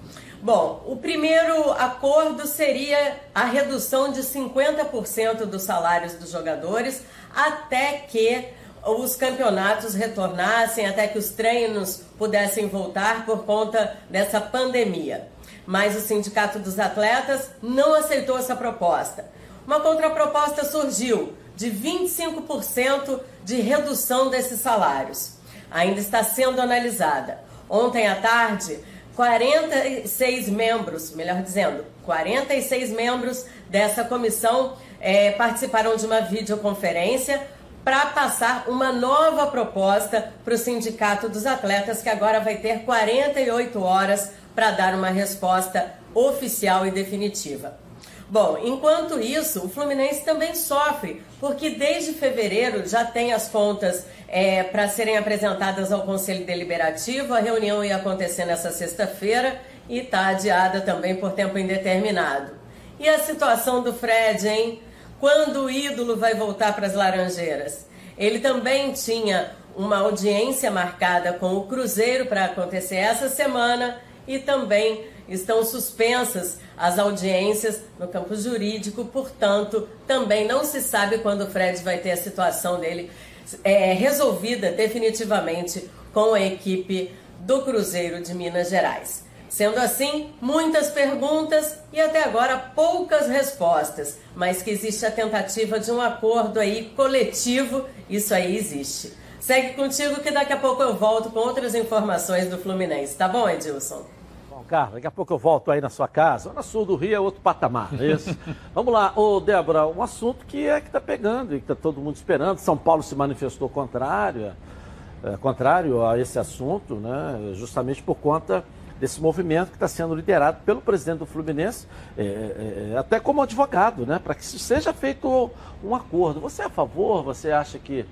Bom, o primeiro acordo seria a redução de 50% dos salários dos jogadores até que os campeonatos retornassem, até que os treinos pudessem voltar por conta dessa pandemia. Mas o Sindicato dos Atletas não aceitou essa proposta. Uma contraproposta surgiu de 25% de redução desses salários. Ainda está sendo analisada. Ontem à tarde, 46 membros, melhor dizendo, 46 membros dessa comissão é, participaram de uma videoconferência para passar uma nova proposta para o Sindicato dos Atletas, que agora vai ter 48 horas para dar uma resposta oficial e definitiva. Bom, enquanto isso, o Fluminense também sofre, porque desde fevereiro já tem as contas é, para serem apresentadas ao Conselho Deliberativo. A reunião ia acontecer nessa sexta-feira e está adiada também por tempo indeterminado. E a situação do Fred, hein? Quando o ídolo vai voltar para as Laranjeiras? Ele também tinha uma audiência marcada com o Cruzeiro para acontecer essa semana e também estão suspensas as audiências no campo jurídico, portanto, também não se sabe quando o Fred vai ter a situação dele é, resolvida definitivamente com a equipe do Cruzeiro de Minas Gerais. Sendo assim, muitas perguntas e até agora poucas respostas, mas que existe a tentativa de um acordo aí coletivo, isso aí existe. Segue contigo que daqui a pouco eu volto com outras informações do Fluminense, tá bom, Edilson? Bom, Carlos, daqui a pouco eu volto aí na sua casa. Na sul do Rio é outro patamar, é isso? Vamos lá, ô Débora, um assunto que é que está pegando e que está todo mundo esperando. São Paulo se manifestou contrário, é, contrário a esse assunto, né? justamente por conta desse movimento que está sendo liderado pelo presidente do Fluminense, é, é, é até como advogado, né, para que seja feito um acordo. Você é a favor? Você acha que,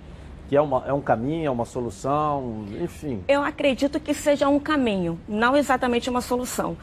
que é, uma, é um caminho, é uma solução? Enfim. Eu acredito que seja um caminho, não exatamente uma solução.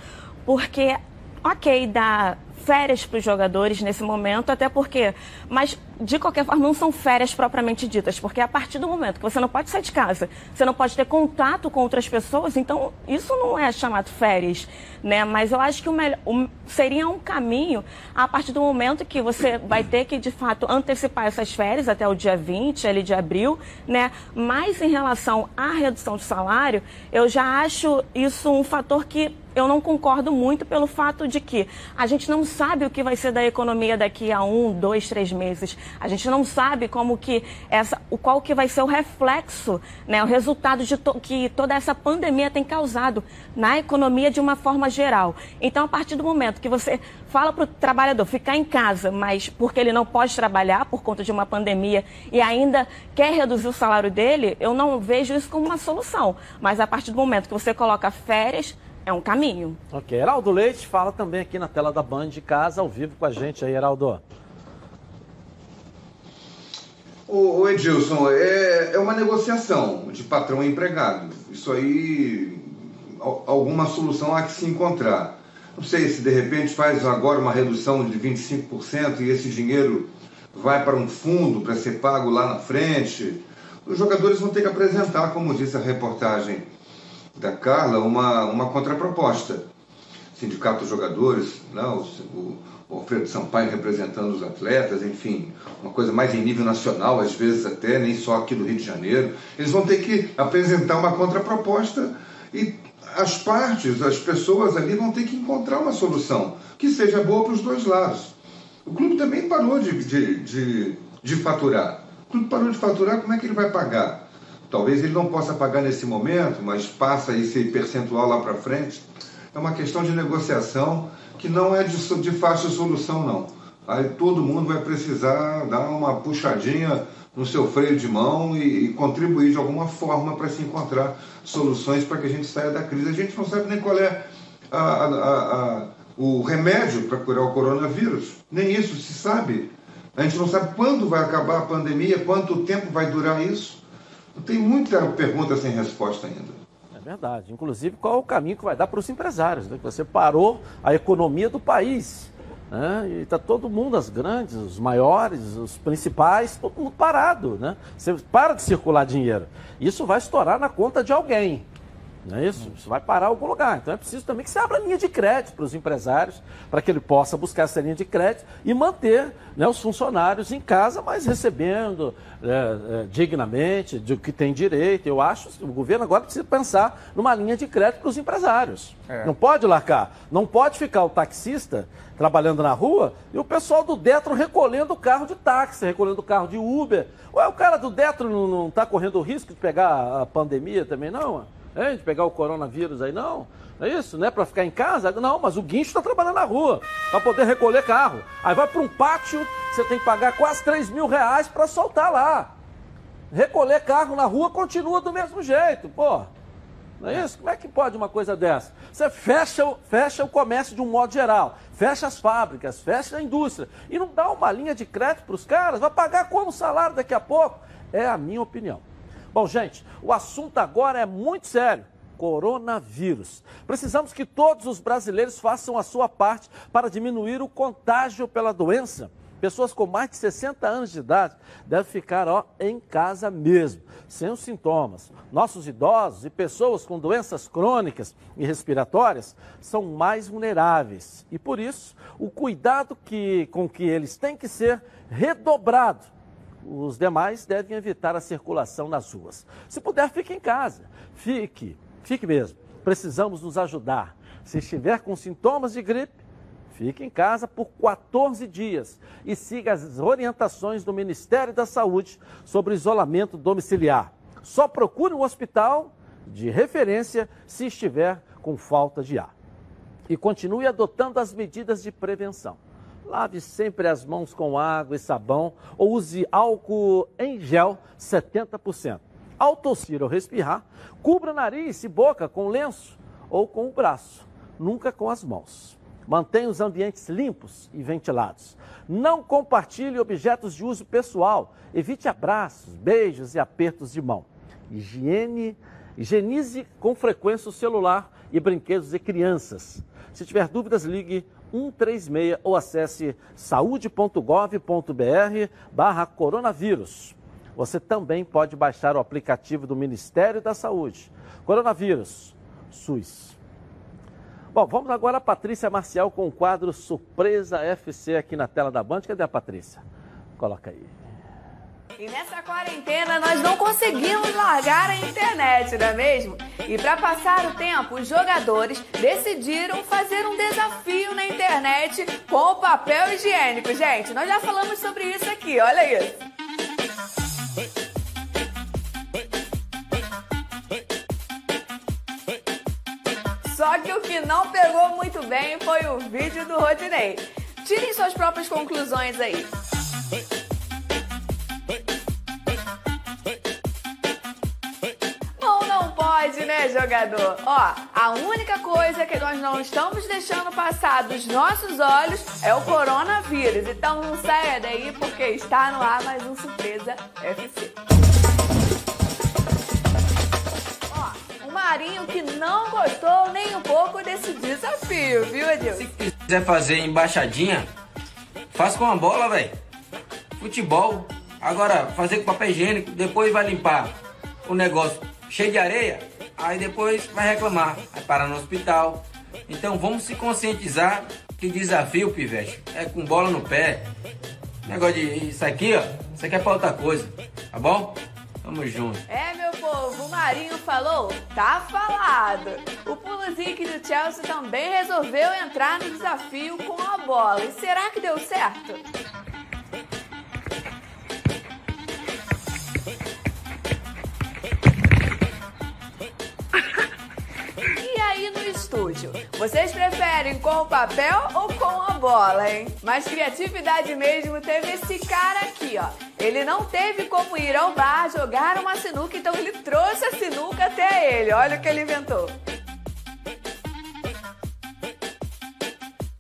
Porque, ok, dá férias para os jogadores nesse momento, até porque. Mas, de qualquer forma, não são férias propriamente ditas, porque a partir do momento que você não pode sair de casa, você não pode ter contato com outras pessoas, então isso não é chamado férias, né? Mas eu acho que o melhor, o, seria um caminho a partir do momento que você vai ter que, de fato, antecipar essas férias até o dia 20 ali de abril, né? Mas em relação à redução de salário, eu já acho isso um fator que eu não concordo muito pelo fato de que a gente não sabe o que vai ser da economia daqui a um, dois, três meses. A gente não sabe como que essa, o qual que vai ser o reflexo, né, o resultado de to, que toda essa pandemia tem causado na economia de uma forma geral. Então, a partir do momento que você fala para o trabalhador ficar em casa, mas porque ele não pode trabalhar por conta de uma pandemia e ainda quer reduzir o salário dele, eu não vejo isso como uma solução. Mas a partir do momento que você coloca férias é um caminho. Ok. Heraldo Leite fala também aqui na tela da Band de casa, ao vivo com a gente aí, Heraldo. O, Edilson, é, é uma negociação de patrão e empregado. Isso aí, alguma solução há que se encontrar. Não sei se de repente faz agora uma redução de 25% e esse dinheiro vai para um fundo para ser pago lá na frente. Os jogadores vão ter que apresentar, como disse a reportagem, da Carla uma, uma contraproposta. Sindicato dos Jogadores, não, né, o, o Alfredo Sampaio representando os atletas, enfim, uma coisa mais em nível nacional, às vezes até, nem só aqui do Rio de Janeiro. Eles vão ter que apresentar uma contraproposta e as partes, as pessoas ali vão ter que encontrar uma solução que seja boa para os dois lados. O clube também parou de, de, de, de faturar. O clube parou de faturar, como é que ele vai pagar? Talvez ele não possa pagar nesse momento, mas passa esse percentual lá para frente. É uma questão de negociação que não é de, de fácil solução, não. Aí todo mundo vai precisar dar uma puxadinha no seu freio de mão e, e contribuir de alguma forma para se encontrar soluções para que a gente saia da crise. A gente não sabe nem qual é a, a, a, o remédio para curar o coronavírus, nem isso se sabe. A gente não sabe quando vai acabar a pandemia, quanto tempo vai durar isso. Tem muita pergunta sem resposta ainda. Verdade. Inclusive, qual é o caminho que vai dar para os empresários? Né? Você parou a economia do país. Né? E está todo mundo, as grandes, os maiores, os principais, todo mundo parado. Né? Você para de circular dinheiro. Isso vai estourar na conta de alguém. Não é isso? Isso vai parar em algum lugar. Então é preciso também que se abra linha de crédito para os empresários, para que ele possa buscar essa linha de crédito e manter né, os funcionários em casa, mas recebendo é, é, dignamente, do que tem direito. Eu acho que o governo agora precisa pensar numa linha de crédito para os empresários. É. Não pode largar. Não pode ficar o taxista trabalhando na rua e o pessoal do Detro recolhendo o carro de táxi, recolhendo o carro de Uber. Ué, o cara do Detro não está correndo o risco de pegar a pandemia também, não? De pegar o coronavírus aí, não. É isso, né? Para ficar em casa? Não, mas o guincho está trabalhando na rua para poder recolher carro. Aí vai para um pátio, você tem que pagar quase 3 mil reais para soltar lá. Recolher carro na rua continua do mesmo jeito, pô. Não é isso? Como é que pode uma coisa dessa? Você fecha, fecha o comércio de um modo geral, fecha as fábricas, fecha a indústria e não dá uma linha de crédito para os caras, vai pagar como salário daqui a pouco? É a minha opinião. Bom, gente, o assunto agora é muito sério. Coronavírus. Precisamos que todos os brasileiros façam a sua parte para diminuir o contágio pela doença. Pessoas com mais de 60 anos de idade devem ficar ó, em casa mesmo, sem os sintomas. Nossos idosos e pessoas com doenças crônicas e respiratórias são mais vulneráveis e, por isso, o cuidado que, com que eles têm que ser redobrado os demais devem evitar a circulação nas ruas. Se puder, fique em casa. Fique, fique mesmo. Precisamos nos ajudar. Se estiver com sintomas de gripe, fique em casa por 14 dias e siga as orientações do Ministério da Saúde sobre isolamento domiciliar. Só procure um hospital de referência se estiver com falta de ar. E continue adotando as medidas de prevenção. Lave sempre as mãos com água e sabão ou use álcool em gel 70%. Ao tossir ou respirar, cubra nariz e boca com lenço ou com o braço, nunca com as mãos. Mantenha os ambientes limpos e ventilados. Não compartilhe objetos de uso pessoal. Evite abraços, beijos e apertos de mão. Higiene, higienize com frequência o celular e brinquedos de crianças. Se tiver dúvidas, ligue 136 ou acesse saúde.gov.br barra coronavírus. Você também pode baixar o aplicativo do Ministério da Saúde. Coronavírus, SUS. Bom, vamos agora a Patrícia Marcial com o quadro Surpresa FC aqui na tela da Band. Cadê a Patrícia? Coloca aí. E nessa quarentena nós não conseguimos largar a internet, não é mesmo? E para passar o tempo, os jogadores decidiram fazer um desafio na internet com papel higiênico. Gente, nós já falamos sobre isso aqui, olha isso. Só que o que não pegou muito bem foi o vídeo do Rodinei. Tirem suas próprias conclusões aí. Né, jogador? Ó, a única coisa que nós não estamos deixando passar dos nossos olhos é o coronavírus. Então não saia daí porque está no ar mais um Surpresa FC. Ó, o Marinho que não gostou nem um pouco desse desafio, viu, Edilson? Se quiser fazer embaixadinha, faz com a bola, velho. Futebol. Agora, fazer com papel higiênico, depois vai limpar o negócio cheio de areia, aí depois vai reclamar, vai parar no hospital. Então vamos se conscientizar que desafio, Pivete, é com bola no pé. Negócio de isso aqui, ó, isso aqui é pra outra coisa, tá bom? Tamo junto. É, meu povo. O Marinho falou, tá falado. O Pulisic do Chelsea também resolveu entrar no desafio com a bola. E será que deu certo? Estúdio, vocês preferem com o papel ou com a bola, hein? Mas criatividade mesmo teve esse cara aqui, ó. Ele não teve como ir ao bar jogar uma sinuca, então ele trouxe a sinuca até ele. Olha o que ele inventou.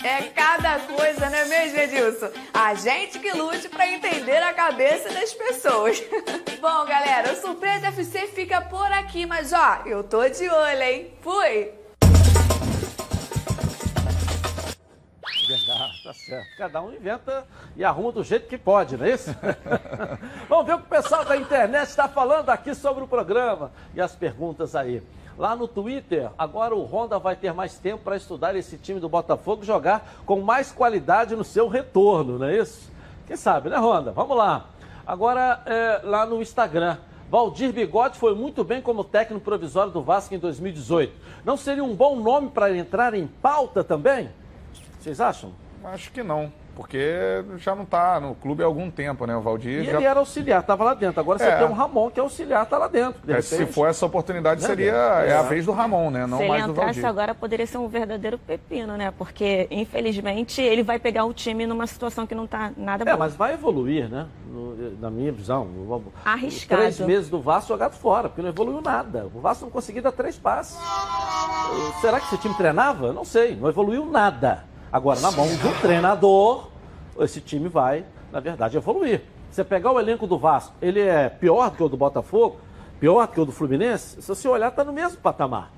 É cada coisa, não é mesmo, Edilson? A gente que lute para entender a cabeça das pessoas. Bom, galera, o Surpresa FC fica por aqui, mas ó, eu tô de olho, hein? Fui! Tá certo. Cada um inventa e arruma do jeito que pode, não é isso? Vamos ver o que o pessoal da internet está falando aqui sobre o programa e as perguntas aí. Lá no Twitter, agora o Honda vai ter mais tempo para estudar esse time do Botafogo e jogar com mais qualidade no seu retorno, não é isso? Quem sabe, né, Honda? Vamos lá. Agora, é, lá no Instagram. Valdir Bigode foi muito bem como técnico provisório do Vasco em 2018. Não seria um bom nome para entrar em pauta também? Vocês acham? Acho que não, porque já não está no clube há algum tempo, né? O Valdir E já... ele era auxiliar, estava lá dentro. Agora você É. tem o Ramon, que é auxiliar, está lá dentro. De É, se for essa oportunidade, Né, seria é a É. vez do Ramon, né? Não Se ele mais do entrasse Valdir. agora, poderia ser um verdadeiro pepino, né? Porque, infelizmente, ele vai pegar o time numa situação que não tá nada É, boa. mas vai evoluir, né? No- na minha visão. Arriscado. Três meses do Vasco jogado fora, porque não evoluiu nada. O Vasco não conseguiu dar três passes. Será que esse time treinava? Não sei, não evoluiu nada. Agora, na mão do treinador, esse time vai, na verdade, evoluir. Você pegar o elenco do Vasco, ele é pior do que o do Botafogo, pior do que o do Fluminense, se você olhar, está no mesmo patamar.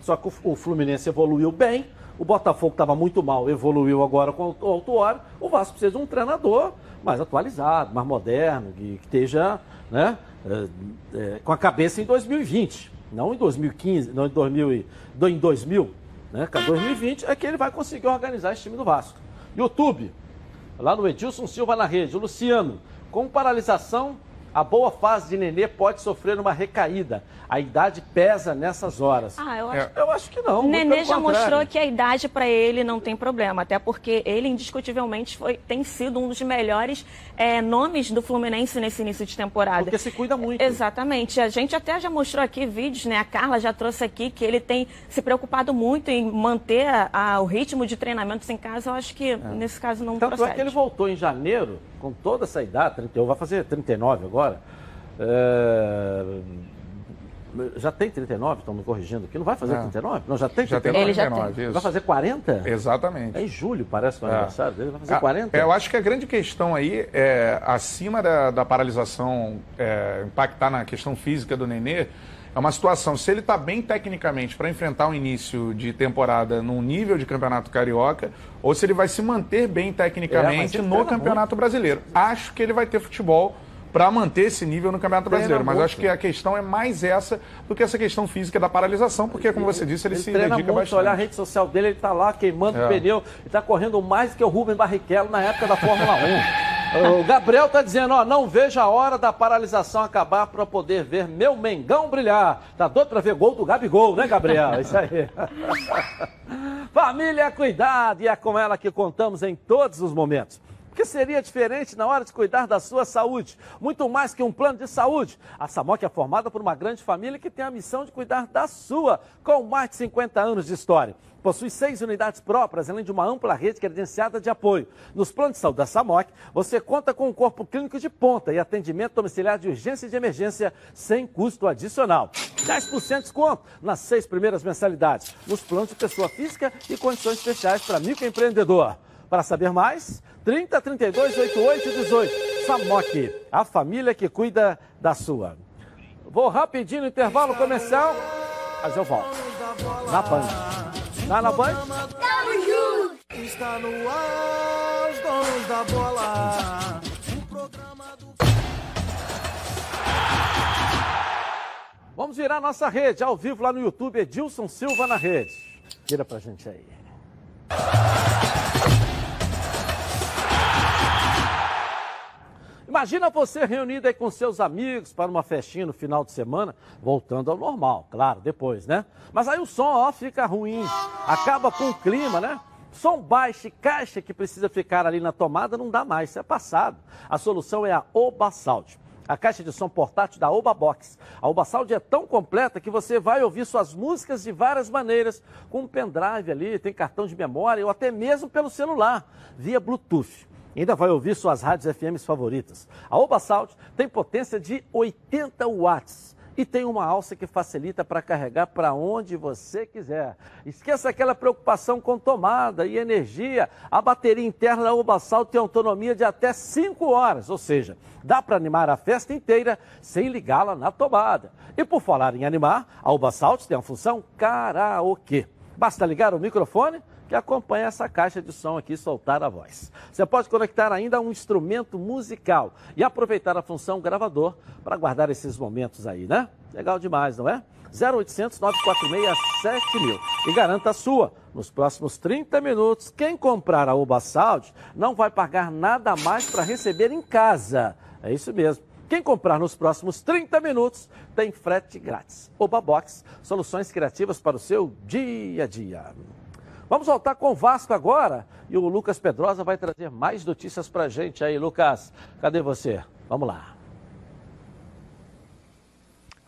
Só que o- Fluminense evoluiu bem, o Botafogo estava muito mal, evoluiu agora com o Autuário. O Vasco precisa de um treinador mais atualizado, mais moderno, que, que esteja né, é, é, com a cabeça em 2020, não em 2015, não em 2000, e- do- em 2000. Né, que 2020 é que ele vai conseguir organizar esse time do Vasco. YouTube, lá no Edilson Silva na rede. O Luciano, com paralisação, a boa fase de Nenê pode sofrer uma recaída. A idade pesa nessas horas. Ah, eu É. acho Eu acho que não. Nenê já contrário. mostrou que a idade para ele não tem problema, até porque ele indiscutivelmente foi, tem sido um dos melhores é, nomes do Fluminense nesse início de temporada. Porque se cuida muito. Exatamente. A gente até já mostrou aqui vídeos, né? A Carla já trouxe aqui que ele tem se preocupado muito em manter a- a- o ritmo de treinamentos em casa. Eu acho que nesse caso não Tanto procede. é que ele voltou em janeiro, com toda essa idade, 31, vai fazer 39 agora. É, Já tem 39, estão me corrigindo aqui. Não vai fazer Não. 39? Não, já tem Já tem 39? Ele já 99, tem. isso. Vai fazer 40? Exatamente. É em julho, parece, que é o É. aniversário dele. Vai fazer Ah, 40? é, eu acho que a grande questão aí é, acima da, da paralisação é, impactar na questão física do Nenê, é uma situação, se ele está bem tecnicamente para enfrentar um início de temporada num nível de campeonato carioca, ou se ele vai se manter bem É, tecnicamente ele no campeonato brasileiro. Acho que ele vai ter futebol para manter esse nível no Campeonato Treina Brasileiro, mas muito. acho que a questão é mais essa do que essa questão física da paralisação, porque, como você disse, ele, se treina dedica muito, bastante. olhar a rede social dele, ele tá lá queimando É. o pneu, ele tá correndo mais que o Rubem Barrichello na época da Fórmula 1. o Gabriel tá dizendo, ó, não vejo a hora da paralisação acabar para poder ver meu Mengão brilhar. Tá doido para ver gol do Gabigol, né, Gabriel? Isso aí. Família, cuidado, e é com ela que contamos em todos os momentos. O que seria diferente na hora de cuidar da sua saúde? Muito mais que um plano de saúde. A Samok é formada por uma grande família que tem a missão de cuidar da sua, com mais de 50 anos de história. Possui seis unidades próprias, além de uma ampla rede credenciada de apoio. Nos planos de saúde da Samok, você conta com um corpo clínico de ponta e atendimento domiciliar de urgência e de emergência sem custo adicional. 10% de desconto nas seis primeiras mensalidades, nos planos de pessoa física e condições especiais para microempreendedor. Para saber mais, 30 32 88 18. Samok, a família que cuida da sua. Vou rapidinho no intervalo comercial, mas eu volto. Na Band. Tá na Band? Está no ar, os donos da bola. O programa do Vamos virar nossa rede, ao vivo lá no YouTube, Edilson Silva na rede. Tira pra gente aí. Imagina você reunido aí com seus amigos para uma festinha no final de semana, voltando ao normal, claro, depois, né? Mas aí o som, ó, fica ruim, acaba com o clima, né? Som baixo e caixa que precisa ficar ali na tomada não dá mais, isso é passado. A solução é a Oba Sound a caixa de som portátil da Oba Box. A Oba Sound é tão completa que você vai ouvir suas músicas de várias maneiras, com um pendrive ali, tem cartão de memória ou até mesmo pelo celular, via Bluetooth. Ainda vai ouvir suas rádios FM favoritas. A Oba Sound tem potência de 80 watts e tem uma alça que facilita para carregar para onde você quiser. Esqueça aquela preocupação com tomada e energia. A bateria interna da Ubasal tem autonomia de até 5 horas, ou seja, dá para animar a festa inteira sem ligá-la na tomada. E por falar em animar, a Ubasalt tem a função karaokê. Basta ligar o microfone que acompanha essa caixa de som aqui soltar a voz. Você pode conectar ainda um instrumento musical e aproveitar a função gravador para guardar esses momentos aí, né? Legal demais, não é? 0800 946 7000 e garanta a sua. Nos próximos 30 minutos, quem comprar a Uba Sound não vai pagar nada mais para receber em casa. É isso mesmo. Quem comprar nos próximos 30 minutos tem frete grátis. Oba Box, soluções criativas para o seu dia a dia. Vamos voltar com o Vasco agora e o Lucas Pedrosa vai trazer mais notícias para gente aí. Lucas, cadê você? Vamos lá.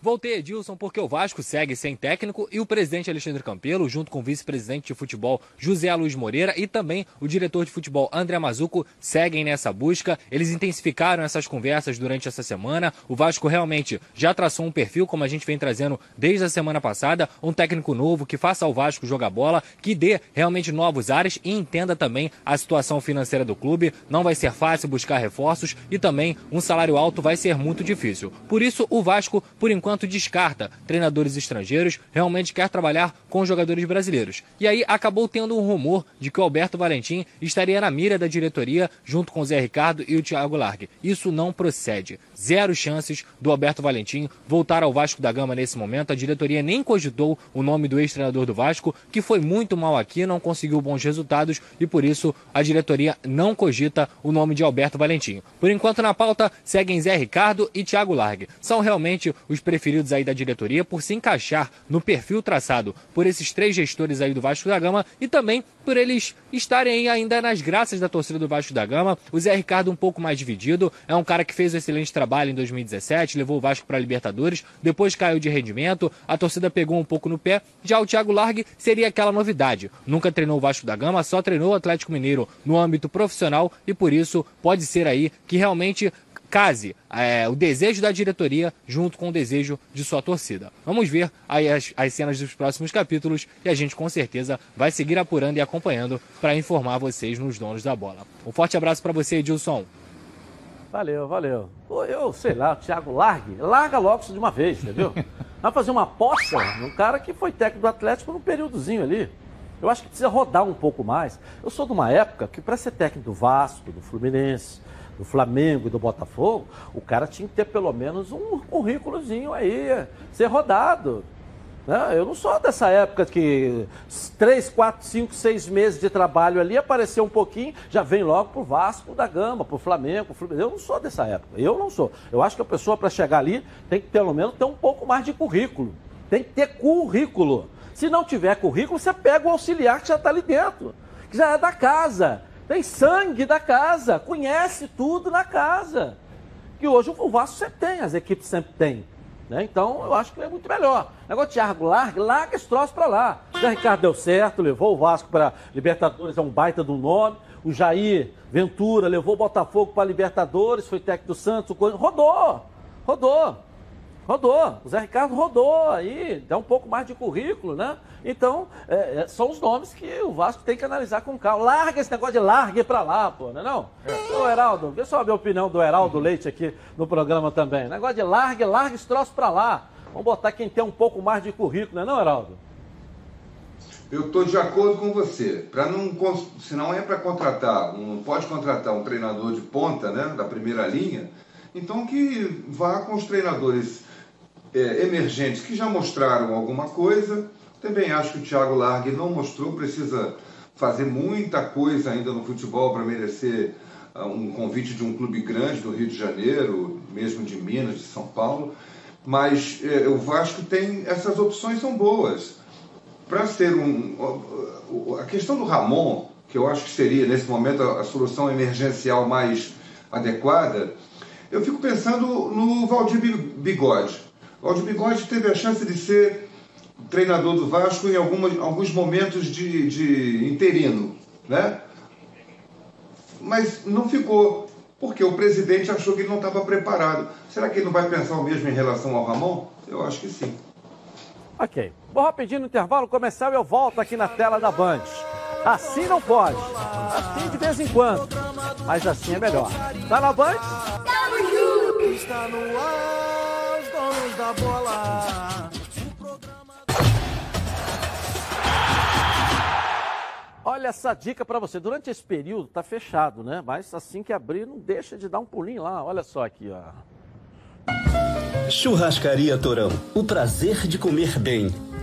Voltei, Edilson, porque o Vasco segue sem técnico e o presidente Alexandre Campelo, junto com o vice-presidente de futebol José Luiz Moreira e também o diretor de futebol André Mazuco, seguem nessa busca. Eles intensificaram essas conversas durante essa semana. O Vasco realmente já traçou um perfil, como a gente vem trazendo desde a semana passada, um técnico novo que faça o Vasco jogar bola, que dê realmente novos ares e entenda também a situação financeira do clube. Não vai ser fácil buscar reforços e também um salário alto vai ser muito difícil. Por isso, o Vasco, por enquanto, descarta treinadores estrangeiros, realmente quer trabalhar com jogadores brasileiros. E aí acabou tendo um rumor de que o Alberto Valentim estaria na mira da diretoria junto com o Zé Ricardo e o Thiago Largue. Isso não procede. Zero chances do Alberto Valentim voltar ao Vasco da Gama nesse momento. A diretoria nem cogitou o nome do ex-treinador do Vasco, que foi muito mal aqui, não conseguiu bons resultados e por isso a diretoria não cogita o nome de Alberto Valentim. Por enquanto na pauta seguem Zé Ricardo e Thiago Largue. São realmente os preferidos preferidos aí da diretoria por se encaixar no perfil traçado por esses três gestores aí do Vasco da Gama e também por eles estarem ainda nas graças da torcida do Vasco da Gama. O Zé Ricardo um pouco mais dividido, é um cara que fez um excelente trabalho em 2017, levou o Vasco para a Libertadores, depois caiu de rendimento, a torcida pegou um pouco no pé. Já o Thiago Largue seria aquela novidade. Nunca treinou o Vasco da Gama, só treinou o Atlético Mineiro no âmbito profissional e por isso pode ser aí que realmente case é, o desejo da diretoria junto com o desejo de sua torcida. Vamos ver aí as, as cenas dos próximos capítulos e a gente com certeza vai seguir apurando e acompanhando para informar vocês nos donos da bola. Um forte abraço para você, Edilson. Valeu, valeu. Eu sei lá, o Thiago largue, larga logo isso de uma vez, entendeu? Vai fazer uma aposta num cara que foi técnico do Atlético num períodozinho ali. Eu acho que precisa rodar um pouco mais. Eu sou de uma época que para ser técnico do Vasco, do Fluminense, do Flamengo e do Botafogo, o cara tinha que ter pelo menos um currículozinho aí, ser rodado. Né? Eu não sou dessa época que três, quatro, cinco, seis meses de trabalho ali, apareceu um pouquinho, já vem logo pro Vasco da Gama, pro Flamengo, pro Fluminense. Eu não sou dessa época, eu não sou. Eu acho que a pessoa para chegar ali tem que pelo menos ter um pouco mais de currículo. Tem que ter currículo. Se não tiver currículo, você pega o auxiliar que já está ali dentro, que já é da casa tem sangue da casa, conhece tudo na casa. Que hoje o Vasco sempre tem, as equipes sempre têm. Né? Então eu acho que é muito melhor. Negócio de Thiago larga, larga esse troço para lá. O Zé Ricardo deu certo, levou o Vasco para Libertadores, é um baita do nome. O Jair Ventura levou o Botafogo para Libertadores, foi técnico do Santos, rodou, rodou. Rodou, o Zé Ricardo rodou aí, dá um pouco mais de currículo, né? Então, é, é, são os nomes que o Vasco tem que analisar com calma. Larga esse negócio de largue para lá, pô, não é não? É. Ô, Heraldo, vê só a opinião do Heraldo Leite aqui no programa também. Negócio de largue, largue esse troço para lá. Vamos botar quem tem um pouco mais de currículo, não é não, Heraldo? Eu estou de acordo com você. Para não, se não é para contratar, não pode contratar um treinador de ponta, né, da primeira linha, então que vá com os treinadores é, emergentes que já mostraram alguma coisa. Também acho que o Thiago Largue não mostrou, precisa fazer muita coisa ainda no futebol para merecer uh, um convite de um clube grande do Rio de Janeiro, mesmo de Minas, de São Paulo. Mas eh, o Vasco tem essas opções são boas. Para ser um. A questão do Ramon, que eu acho que seria nesse momento a, a solução emergencial mais adequada, eu fico pensando no Valdir Bigode. O Valdir Bigode teve a chance de ser treinador do Vasco em alguma, alguns momentos de, de interino, né? Mas não ficou, porque o presidente achou que ele não estava preparado. Será que ele não vai pensar o mesmo em relação ao Ramon? Eu acho que sim. Ok. Vou rapidinho no intervalo começar e eu volto aqui na tela da Band. Assim não pode. Assim de vez em quando. Mas assim é melhor. Tá na Band? Está no ar, donos da bola. Olha essa dica para você. Durante esse período tá fechado, né? Mas assim que abrir, não deixa de dar um pulinho lá. Olha só aqui, ó. Churrascaria Torão. O prazer de comer bem.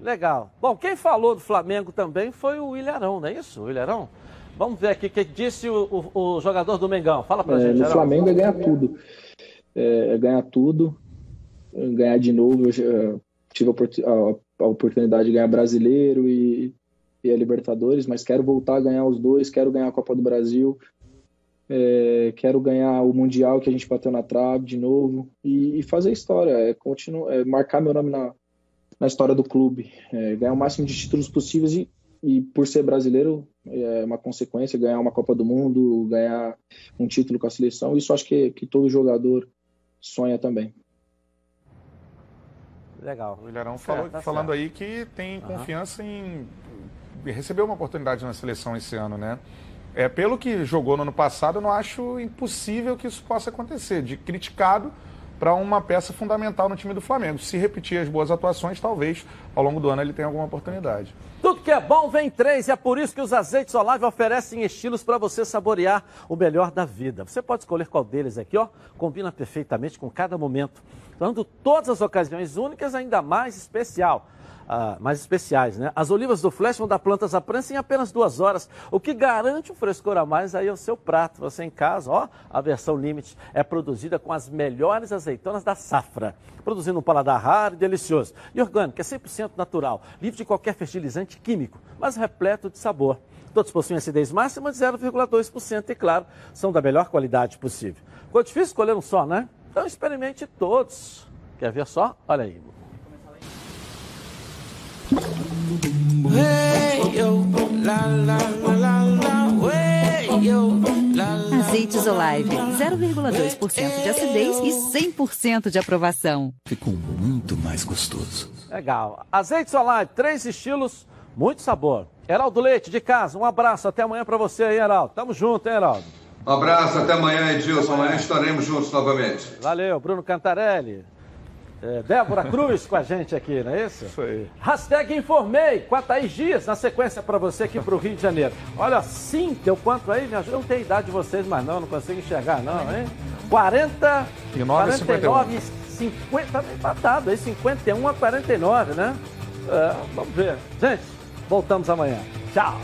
Legal. Bom, quem falou do Flamengo também foi o Ilharão, não é isso? Ilharão? Vamos ver aqui o que disse o, o, o, jogador do Mengão. Fala pra é, gente. O Flamengo é ganhar tudo. É, é ganhar tudo, ganhar de novo. Eu tive a, oportunidade de ganhar brasileiro e, e a Libertadores, mas quero voltar a ganhar os dois, quero ganhar a Copa do Brasil. É, quero ganhar o Mundial que a gente bateu na trave de novo e, e fazer história, é, é, marcar meu nome na, na história do clube. É, ganhar o máximo de títulos possíveis e, e, por ser brasileiro, é uma consequência, ganhar uma Copa do Mundo, ganhar um título com a seleção. Isso acho que, que todo jogador sonha também. Legal. O Ilharão falou, tá falando aí que tem uhum. confiança em receber uma oportunidade na seleção esse ano, né? É, pelo que jogou no ano passado, eu não acho impossível que isso possa acontecer. De criticado, para uma peça fundamental no time do Flamengo. Se repetir as boas atuações, talvez ao longo do ano ele tenha alguma oportunidade. Tudo que é bom vem três e é por isso que os azeites Olive oferecem estilos para você saborear o melhor da vida. Você pode escolher qual deles aqui, ó, combina perfeitamente com cada momento, dando todas as ocasiões únicas ainda mais especial uh, mais especiais, né? As olivas do Flash vão dar plantas à prensa em apenas duas horas, o que garante um frescor a mais aí ao seu prato. Você em casa, ó, a versão Limite é produzida com as melhores azeitonas da safra, produzindo um paladar raro e delicioso. E orgânico, é 100% natural, livre de qualquer fertilizante químico, mas repleto de sabor. Todos possuem acidez máxima de 0,2% e, claro, são da melhor qualidade possível. Ficou difícil escolher um só, né? Então experimente todos. Quer ver só? Olha aí. Azeites Olive, 0,2% de acidez e 100% de aprovação. Ficou muito mais gostoso. Legal. Azeites Olive, três estilos, muito sabor. Heraldo Leite, de casa, um abraço. Até amanhã para você aí, Heraldo. Tamo junto, hein, Heraldo? Um abraço, até amanhã, Edilson. Amanhã estaremos juntos novamente. Valeu, Bruno Cantarelli. É, Débora Cruz com a gente aqui, não é isso? Isso aí. Hashtag informei com a Thaís Dias, na sequência para você aqui para o Rio de Janeiro. Olha, sim, deu quanto aí? Eu não tenho idade de vocês, mas não, não consigo enxergar, não, hein? 40, e 9 49, 50, tá empatado aí, 51 a 49, né? É, vamos ver. Gente, voltamos amanhã. Tchau.